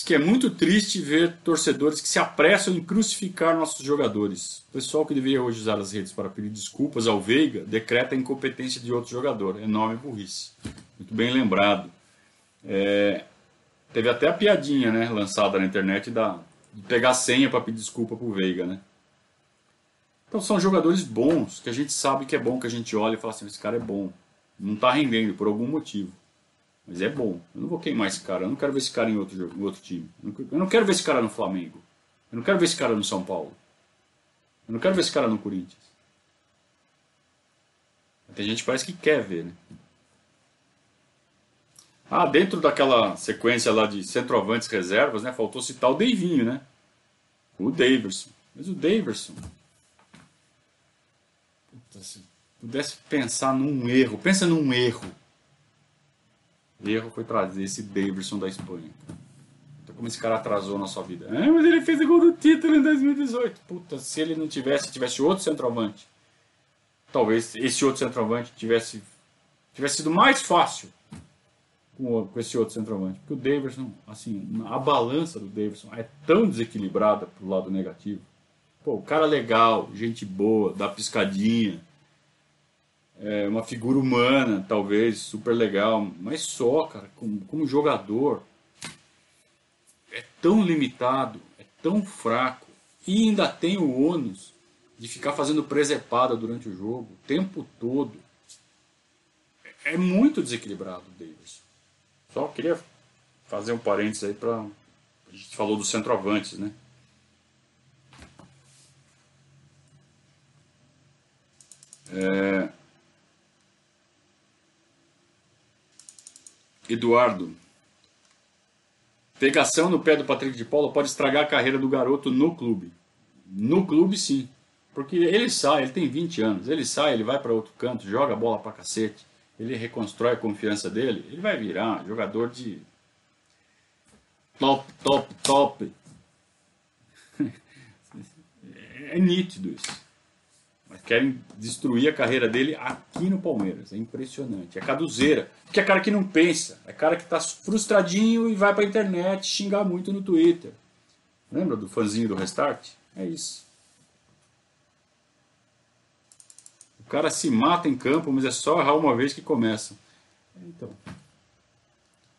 Diz que é muito triste ver torcedores que se apressam em crucificar nossos jogadores. O pessoal que deveria hoje usar as redes para pedir desculpas ao Veiga decreta a incompetência de outro jogador. Enorme burrice. Muito bem lembrado. É, teve até a piadinha né, lançada na internet da, de pegar senha para pedir desculpa para o Veiga. Né? Então são jogadores bons, que a gente sabe que é bom, que a gente olha e fala assim, esse cara é bom. Não está rendendo por algum motivo. Mas é bom. Eu não vou queimar esse cara. Eu não quero ver esse cara em outro, em outro time. Eu não quero ver esse cara no Flamengo. Eu não quero ver esse cara no São Paulo. Eu não quero ver esse cara no Corinthians. Tem gente que parece que quer ver, né? Ah, dentro daquela sequência lá de centroavantes reservas, né? Faltou citar o Deivinho, né? O Daverson. Mas o Daverson. Puta, se pudesse pensar num erro. Pensa num erro erro foi trazer esse Davidson da Espanha. Então, como esse cara atrasou na sua vida? Ah, mas ele fez o gol do título em 2018. Puta, se ele não tivesse, tivesse outro centroavante, talvez esse outro centroavante tivesse, tivesse sido mais fácil com, com esse outro centroavante. Porque o Davidson, assim, a balança do Davidson é tão desequilibrada pro lado negativo. Pô, o cara legal, gente boa, dá piscadinha é, uma figura humana, talvez, super legal, mas só, cara, como, como jogador, é tão limitado, é tão fraco, e ainda tem o ônus de ficar fazendo presepada durante o jogo, o tempo todo. É muito desequilibrado o Davis. Só queria fazer um parênteses aí para. A gente falou dos centroavantes, né? É, Eduardo. Pegação no pé do Patrick de Paula pode estragar a carreira do garoto no clube. No clube, sim. Porque ele sai, ele tem 20 anos, ele sai, ele vai para outro canto, joga a bola para cacete, ele reconstrói a confiança dele, ele vai virar jogador de top, top, top. é nítido isso. Querem destruir a carreira dele aqui no Palmeiras. É impressionante. É caduzeira. Porque é cara que não pensa. É cara que está frustradinho e vai para a internet xingar muito no Twitter. Lembra do fãzinho do Restart? É isso. O cara se mata em campo, mas é só errar uma vez que começa. Então.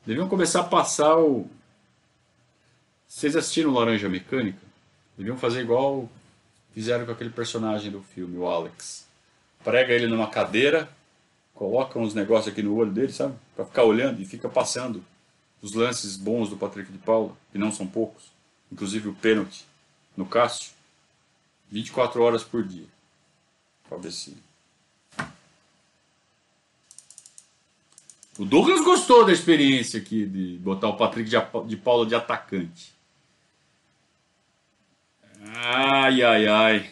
Deviam começar a passar o. Vocês assistiram Laranja Mecânica? Deviam fazer igual fizeram com aquele personagem do filme, o Alex. Prega ele numa cadeira, coloca uns negócios aqui no olho dele, sabe? Pra ficar olhando e fica passando os lances bons do Patrick de Paula, que não são poucos. Inclusive o pênalti no Cássio. 24 horas por dia. Pra ver se. O Douglas gostou da experiência aqui de botar o Patrick de Paula de atacante. Ai, ai, ai.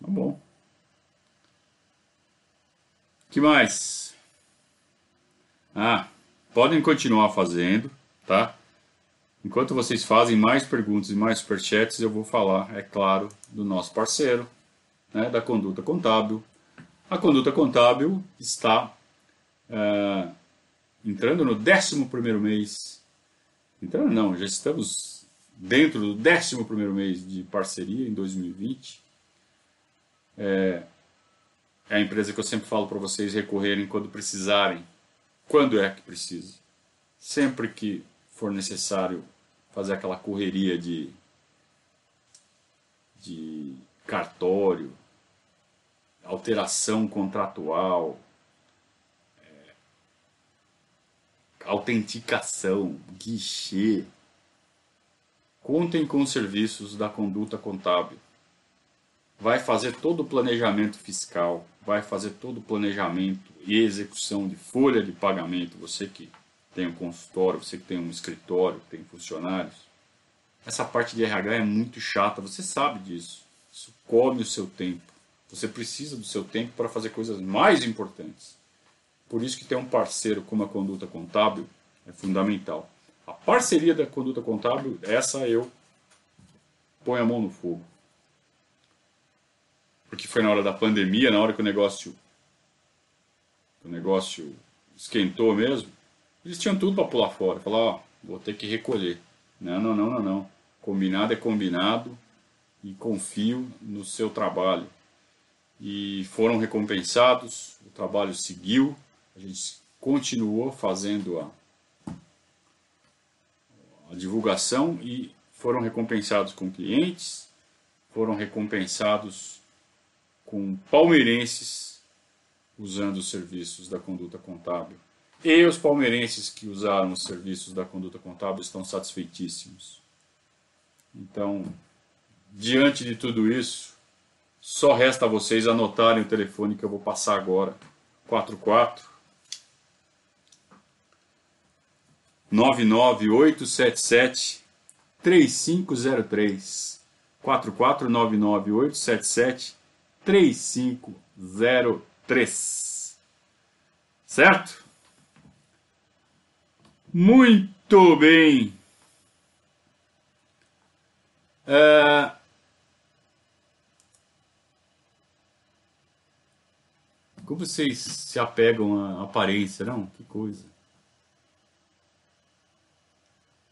Tá bom. que mais? Ah, podem continuar fazendo, tá? Enquanto vocês fazem mais perguntas e mais superchats, eu vou falar, é claro, do nosso parceiro, né, da Conduta Contábil. A Conduta Contábil está uh, entrando no 11 primeiro mês Entrando não, já estamos dentro do 11 mês de parceria em 2020. É, é a empresa que eu sempre falo para vocês recorrerem quando precisarem. Quando é que precisa? Sempre que for necessário fazer aquela correria de, de cartório, alteração contratual, é, autenticação, guichê. Contem com os serviços da conduta contábil. Vai fazer todo o planejamento fiscal, vai fazer todo o planejamento e execução de folha de pagamento. Você que tem um consultório, você que tem um escritório, tem funcionários. Essa parte de RH é muito chata, você sabe disso. Isso come o seu tempo. Você precisa do seu tempo para fazer coisas mais importantes. Por isso que ter um parceiro como a Conduta Contábil é fundamental. A parceria da Conduta Contábil, essa eu ponho a mão no fogo. Porque foi na hora da pandemia, na hora que o negócio o negócio esquentou mesmo, eles tinham tudo para pular fora. Falar, ó, vou ter que recolher. Não, não, não, não, não. Combinado é combinado e confio no seu trabalho. E foram recompensados, o trabalho seguiu, a gente continuou fazendo a, a divulgação e foram recompensados com clientes, foram recompensados com palmeirenses usando os serviços da conduta contábil. E os palmeirenses que usaram os serviços da conduta contábil estão satisfeitíssimos. Então, diante de tudo isso, só resta a vocês anotarem o telefone que eu vou passar agora. 44 99877 3503 4499877 3503 Certo? Muito bem. É... Como vocês se apegam à aparência, não? Que coisa.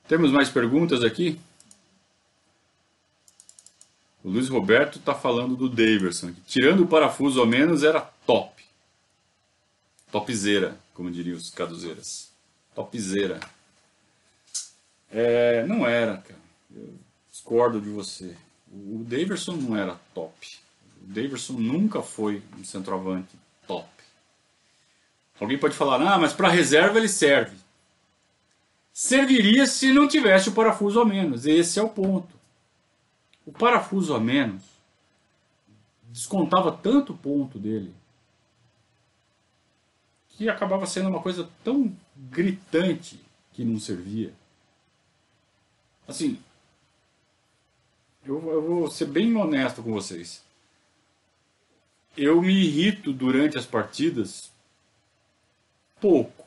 Temos mais perguntas aqui? O Luiz Roberto está falando do Daverson. Tirando o parafuso ao menos, era top. Topzera, como diriam os caduzeiras topzera. É, não era, cara. Eu discordo de você. O Daverson não era top. O Daverson nunca foi um centroavante top. Alguém pode falar, ah, mas para reserva ele serve. Serviria se não tivesse o parafuso a menos. Esse é o ponto. O parafuso a menos descontava tanto ponto dele que acabava sendo uma coisa tão gritante que não servia. Assim, eu, eu vou ser bem honesto com vocês. Eu me irrito durante as partidas pouco.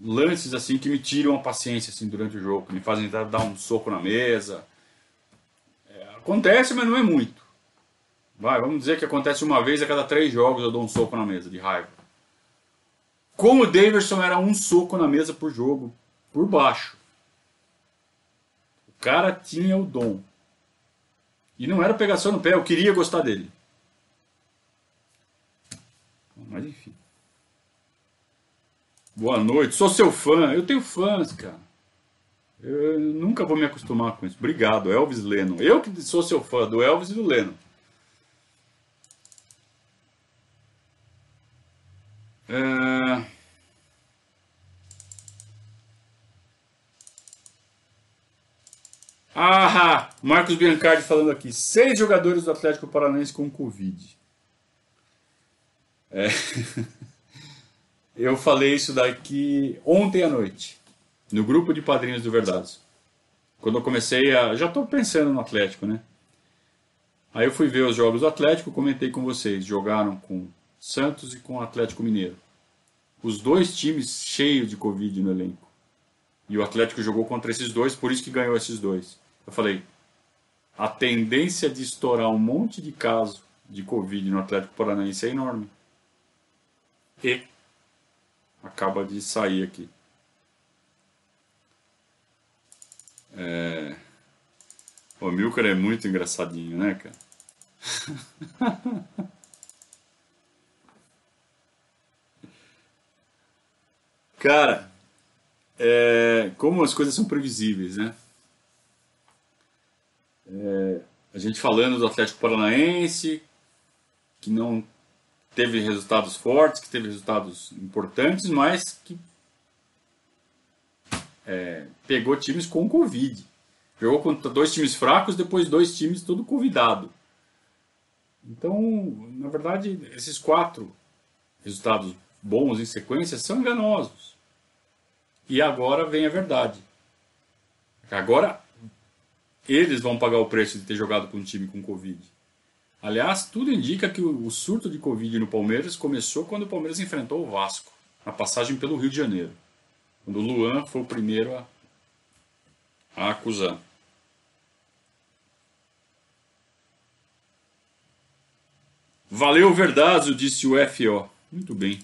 Lances assim que me tiram a paciência assim durante o jogo, que me fazem dar um soco na mesa. É, acontece, mas não é muito. Vai, vamos dizer que acontece uma vez a cada três jogos eu dou um soco na mesa de raiva. Como o Davidson era um soco na mesa por jogo, por baixo. O cara tinha o dom. E não era pegação no pé, eu queria gostar dele. Mas enfim. Boa noite, sou seu fã. Eu tenho fãs, cara. Eu nunca vou me acostumar com isso. Obrigado, Elvis Lennon. Eu que sou seu fã do Elvis e do Lennon. É... Ah, Marcos Biancardi falando aqui. Seis jogadores do Atlético Paranaense com Covid. É. Eu falei isso daqui ontem à noite, no grupo de padrinhos do Verdades. Quando eu comecei a. Já estou pensando no Atlético, né? Aí eu fui ver os jogos do Atlético, comentei com vocês. Jogaram com Santos e com Atlético Mineiro. Os dois times cheios de Covid no elenco. E o Atlético jogou contra esses dois, por isso que ganhou esses dois. Eu falei, a tendência de estourar um monte de caso de Covid no Atlético Paranaense é enorme. E acaba de sair aqui. É... O Milker é muito engraçadinho, né, cara? cara, é... como as coisas são previsíveis, né? É... A gente falando do Atlético Paranaense, que não teve resultados fortes, que teve resultados importantes, mas que é, pegou times com Covid. Jogou contra dois times fracos, depois dois times todo convidado. Então, na verdade, esses quatro resultados bons em sequência são enganosos. E agora vem a verdade. Agora eles vão pagar o preço de ter jogado com um time com Covid. Aliás, tudo indica que o surto de Covid no Palmeiras começou quando o Palmeiras enfrentou o Vasco, na passagem pelo Rio de Janeiro. Quando o Luan foi o primeiro a, a acusar. Valeu, Verdazo, disse o FO. Muito bem.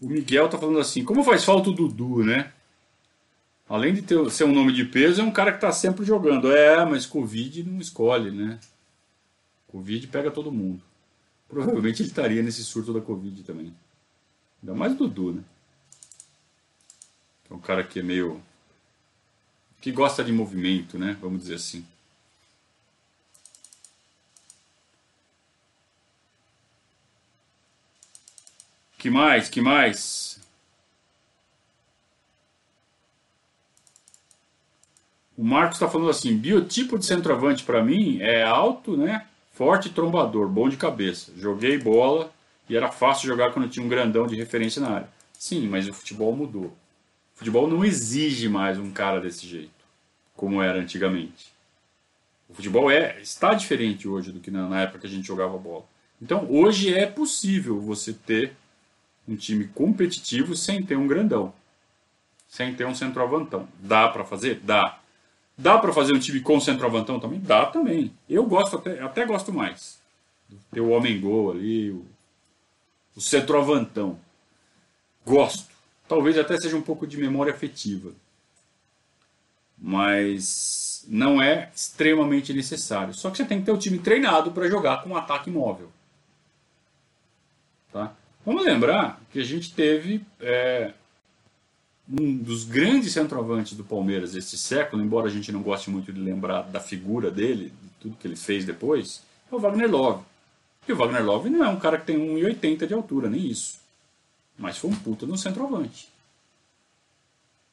O Miguel tá falando assim: como faz falta o Dudu, né? Além de ter, ser um nome de peso, é um cara que está sempre jogando. É, mas Covid não escolhe, né? Covid pega todo mundo. Provavelmente ele estaria nesse surto da Covid também. Ainda mais o Dudu, né? é um cara que é meio. que gosta de movimento, né? Vamos dizer assim. Que mais? Que mais? O Marcos está falando assim: biotipo de centroavante para mim é alto, né? Forte trombador, bom de cabeça. Joguei bola e era fácil jogar quando tinha um grandão de referência na área. Sim, mas o futebol mudou. O futebol não exige mais um cara desse jeito, como era antigamente. O futebol é está diferente hoje do que na, na época que a gente jogava bola. Então, hoje é possível você ter um time competitivo sem ter um grandão, sem ter um centroavantão. Dá para fazer? Dá. Dá para fazer um time com centroavantão também? Dá também. Eu gosto até, até gosto mais. Ter o homem gol ali, o, o centroavantão. Gosto. Talvez até seja um pouco de memória afetiva. Mas não é extremamente necessário. Só que você tem que ter o time treinado para jogar com um ataque móvel. Tá? Vamos lembrar que a gente teve é, um dos grandes centroavantes do Palmeiras desse século, embora a gente não goste muito de lembrar da figura dele, de tudo que ele fez depois, é o Wagner Love. E o Wagner Love não é um cara que tem 1,80 de altura, nem isso. Mas foi um puta no centroavante.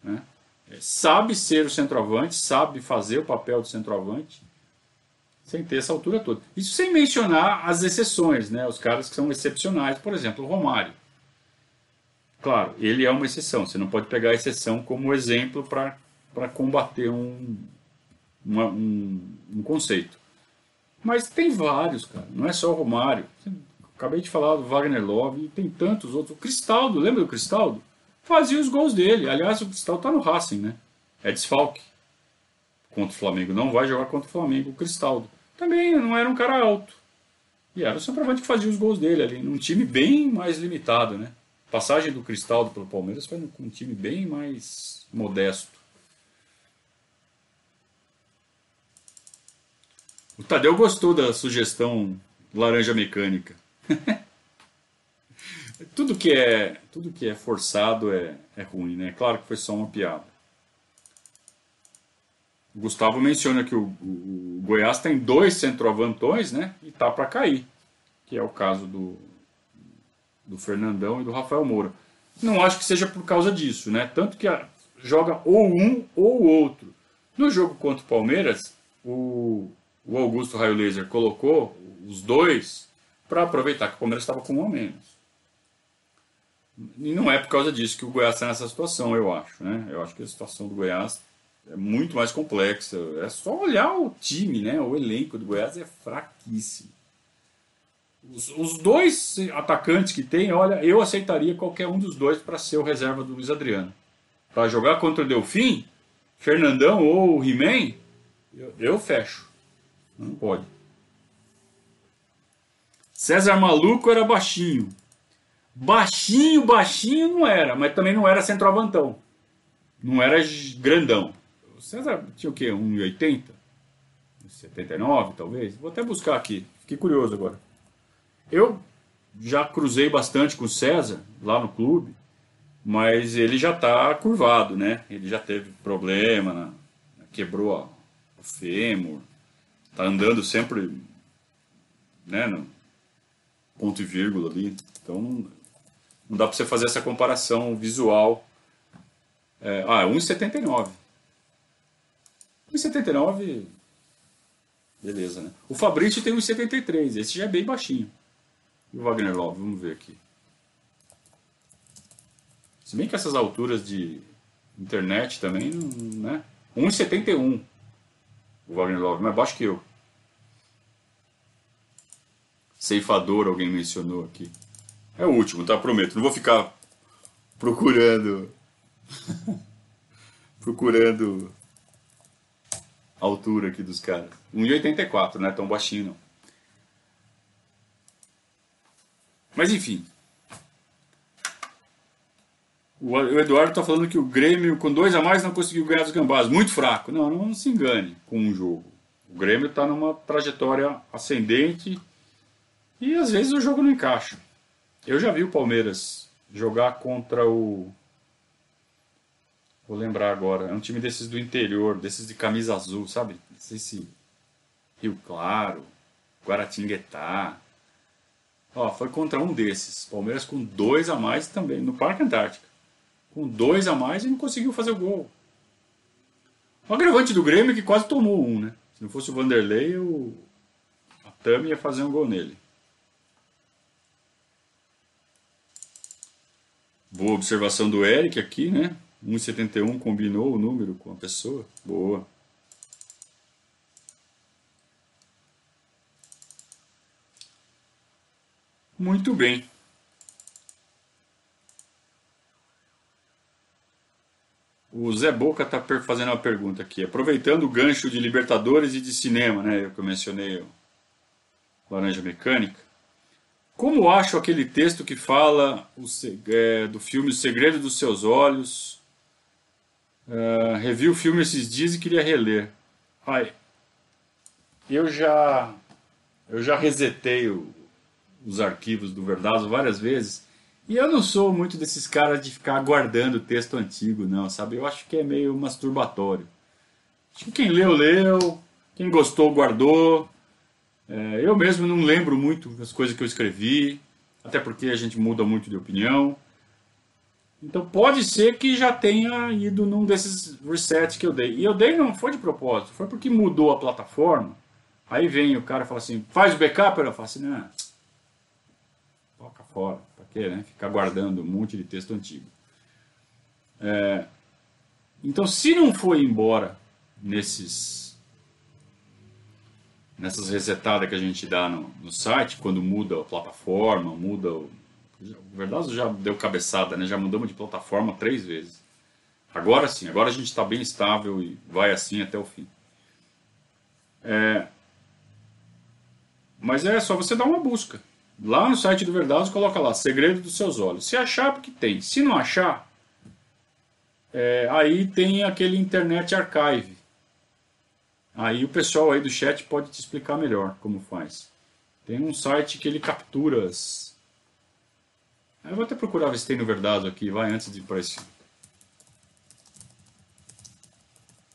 Né? É, sabe ser o centroavante, sabe fazer o papel de centroavante, sem ter essa altura toda. Isso sem mencionar as exceções, né? os caras que são excepcionais, por exemplo, o Romário. Claro, ele é uma exceção. Você não pode pegar a exceção como exemplo para combater um, uma, um, um, conceito. Mas tem vários, cara. Não é só o Romário. Acabei de falar do Wagner Love tem tantos outros. O Cristaldo, lembra do Cristaldo? Fazia os gols dele. Aliás, o Cristaldo está no Racing, né? É desfalque contra o Flamengo. Não vai jogar contra o Flamengo. O Cristaldo também não era um cara alto. E era o centroavante que fazia os gols dele ali, num time bem mais limitado, né? Passagem do Cristaldo pelo Palmeiras foi com um time bem mais modesto. O Tadeu gostou da sugestão laranja mecânica. tudo que é tudo que é forçado é, é ruim, né? Claro que foi só uma piada. O Gustavo menciona que o, o, o Goiás tem dois centroavantões, né? E tá para cair, que é o caso do do Fernandão e do Rafael Moura. Não acho que seja por causa disso, né? Tanto que joga ou um ou o outro. No jogo contra o Palmeiras, o, o Augusto Raio Laser colocou os dois para aproveitar que o Palmeiras estava com um a menos. E não é por causa disso que o Goiás está nessa situação, eu acho. Né? Eu acho que a situação do Goiás é muito mais complexa. É só olhar o time, né? O elenco do Goiás é fraquíssimo. Os, os dois atacantes que tem, olha, eu aceitaria qualquer um dos dois para ser o reserva do Luiz Adriano. Para jogar contra o Delfim, Fernandão ou o He-Man, eu, eu fecho. Não pode. César Maluco era baixinho. Baixinho, baixinho não era, mas também não era centroavantão. Não era grandão. O César tinha o quê? 1,80? 79, talvez? Vou até buscar aqui. Fiquei curioso agora. Eu já cruzei bastante com o César lá no clube, mas ele já está curvado, né? Ele já teve problema, né? quebrou o fêmur, tá andando sempre, né, no ponto e vírgula ali. Então não, dá para você fazer essa comparação visual. É, ah, 1,79. 1,79, beleza, né? O Fabrício tem 1,73, esse já é bem baixinho. E o Wagner Love, vamos ver aqui. Se bem que essas alturas de internet também, né? 1,71 o Wagner Love, mais baixo que eu. Ceifador, alguém mencionou aqui. É o último, tá? Prometo. Não vou ficar procurando. procurando a altura aqui dos caras. 1,84, não é tão baixinho não. Mas enfim. O Eduardo está falando que o Grêmio, com dois a mais, não conseguiu ganhar dos gambás. Muito fraco. Não, não se engane com um jogo. O Grêmio está numa trajetória ascendente e às vezes o jogo não encaixa. Eu já vi o Palmeiras jogar contra o. Vou lembrar agora. É um time desses do interior, desses de camisa azul, sabe? Não sei se. Rio Claro, Guaratinguetá. Ó, foi contra um desses. Palmeiras com dois a mais também, no Parque Antártica. Com dois a mais e não conseguiu fazer o gol. O agravante do Grêmio é que quase tomou um, né? Se não fosse o Vanderlei, o... a Tami ia fazer um gol nele. Boa observação do Eric aqui, né? 1,71 combinou o número com a pessoa. Boa. Muito bem. O Zé Boca está fazendo uma pergunta aqui. Aproveitando o gancho de Libertadores e de cinema, né? Eu que mencionei o Laranja Mecânica. Como acho aquele texto que fala o, é, do filme O Segredo dos Seus Olhos? Uh, revi o filme esses dias e queria reler. Ai, eu já eu já resetei o, os arquivos do Verdazo várias vezes. E eu não sou muito desses caras de ficar guardando texto antigo, não, sabe? Eu acho que é meio masturbatório. Acho que quem leu, leu. Quem gostou, guardou. É, eu mesmo não lembro muito das coisas que eu escrevi, até porque a gente muda muito de opinião. Então pode ser que já tenha ido num desses resets que eu dei. E eu dei não foi de propósito, foi porque mudou a plataforma. Aí vem o cara e fala assim, faz o backup? Eu falo assim, não, fora, para quê, né? Ficar guardando um monte de texto antigo. É, então, se não foi embora nesses nessas resetadas que a gente dá no, no site, quando muda a plataforma, muda o. Verdazo já deu cabeçada, né? Já mudamos de plataforma três vezes. Agora sim, agora a gente está bem estável e vai assim até o fim. É, mas é só você dar uma busca. Lá no site do Verdazo, coloca lá, segredo dos seus olhos. Se achar, porque tem. Se não achar, é, aí tem aquele Internet Archive. Aí o pessoal aí do chat pode te explicar melhor como faz. Tem um site que ele captura as... Eu vou até procurar ver se tem no Verdazo aqui, vai, antes de ir para esse...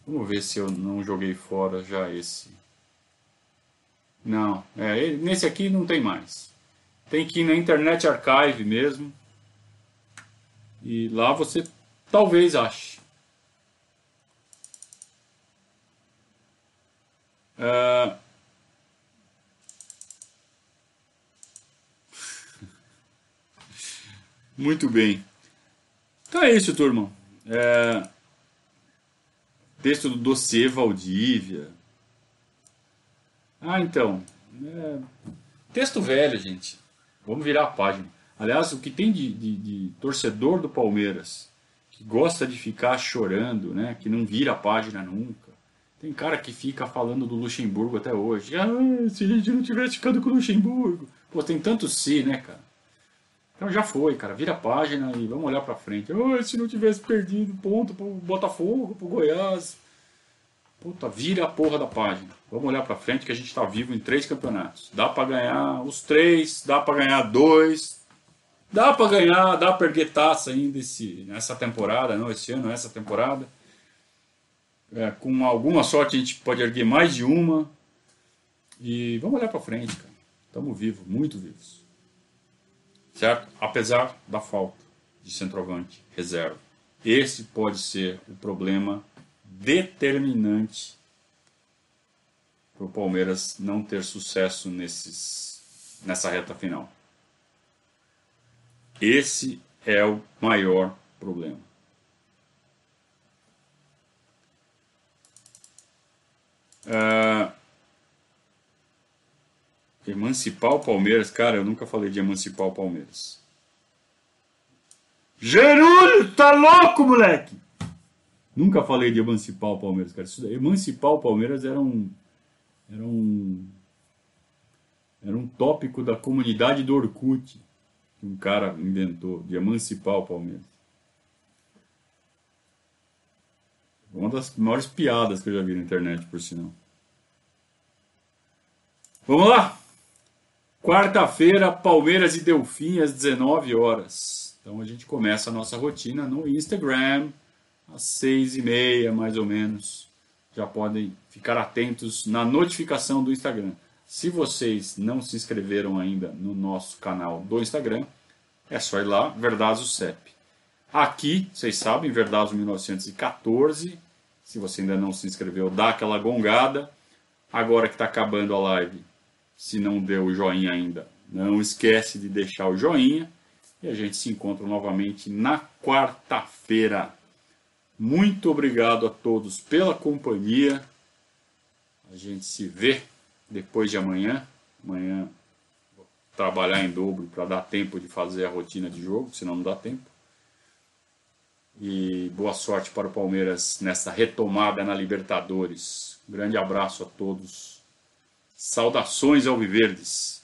Vamos ver se eu não joguei fora já esse. Não, é, nesse aqui não tem mais. Tem que ir na Internet Archive mesmo. E lá você talvez ache. Uh... Muito bem. Então é isso, turma. É... Texto do dossiê Valdívia. Ah, então. É... Texto velho, gente. Vamos virar a página. Aliás, o que tem de, de, de, torcedor do Palmeiras que gosta de ficar chorando, né? Que não vira a página nunca. Tem cara que fica falando do Luxemburgo até hoje. Ah, se a gente não tivesse ficado com o Luxemburgo. Pô, tem tanto se, né, cara? Então já foi, cara. Vira a página e vamos olhar para frente. Oh, se não tivesse perdido ponto pro Botafogo, pro Goiás. Puta, vira a porra da página. Vamos olhar para frente que a gente está vivo em três campeonatos. Dá para ganhar os três, dá para ganhar dois, dá para ganhar, dá para erguer taça ainda esse, nessa temporada, não esse ano, essa temporada. É, com alguma sorte a gente pode erguer mais de uma. E vamos olhar para frente, cara. Estamos vivos, muito vivos certo? Apesar da falta de centroavante reserva. Esse pode ser o problema determinante para o Palmeiras não ter sucesso nesses, nessa reta final. Esse é o maior problema. Uh, Emancipar o Palmeiras? Cara, eu nunca falei de emancipar o Palmeiras. Gerúlio, tá louco, moleque? Nunca falei de emancipar o Palmeiras, cara. Emancipar o Palmeiras era um. Era um. Era um tópico da comunidade do Orkut que um cara inventou, de emancipar o Palmeiras. Uma das maiores piadas que eu já vi na internet, por sinal. Vamos lá! Quarta-feira, Palmeiras e Delfim, às 19 horas. Então a gente começa a nossa rotina no Instagram, às 6 e meia, mais ou menos. Já podem ficar atentos na notificação do Instagram. Se vocês não se inscreveram ainda no nosso canal do Instagram, é só ir lá, Verdazo CEP. Aqui, vocês sabem, Verdazo 1914. Se você ainda não se inscreveu, dá aquela gongada. Agora que está acabando a live, se não deu o joinha ainda, não esquece de deixar o joinha. E a gente se encontra novamente na quarta-feira. Muito obrigado a todos pela companhia. A gente se vê depois de amanhã. Amanhã vou trabalhar em dobro para dar tempo de fazer a rotina de jogo, senão não dá tempo. E boa sorte para o Palmeiras nessa retomada na Libertadores. Grande abraço a todos Saudações ao Viverdes.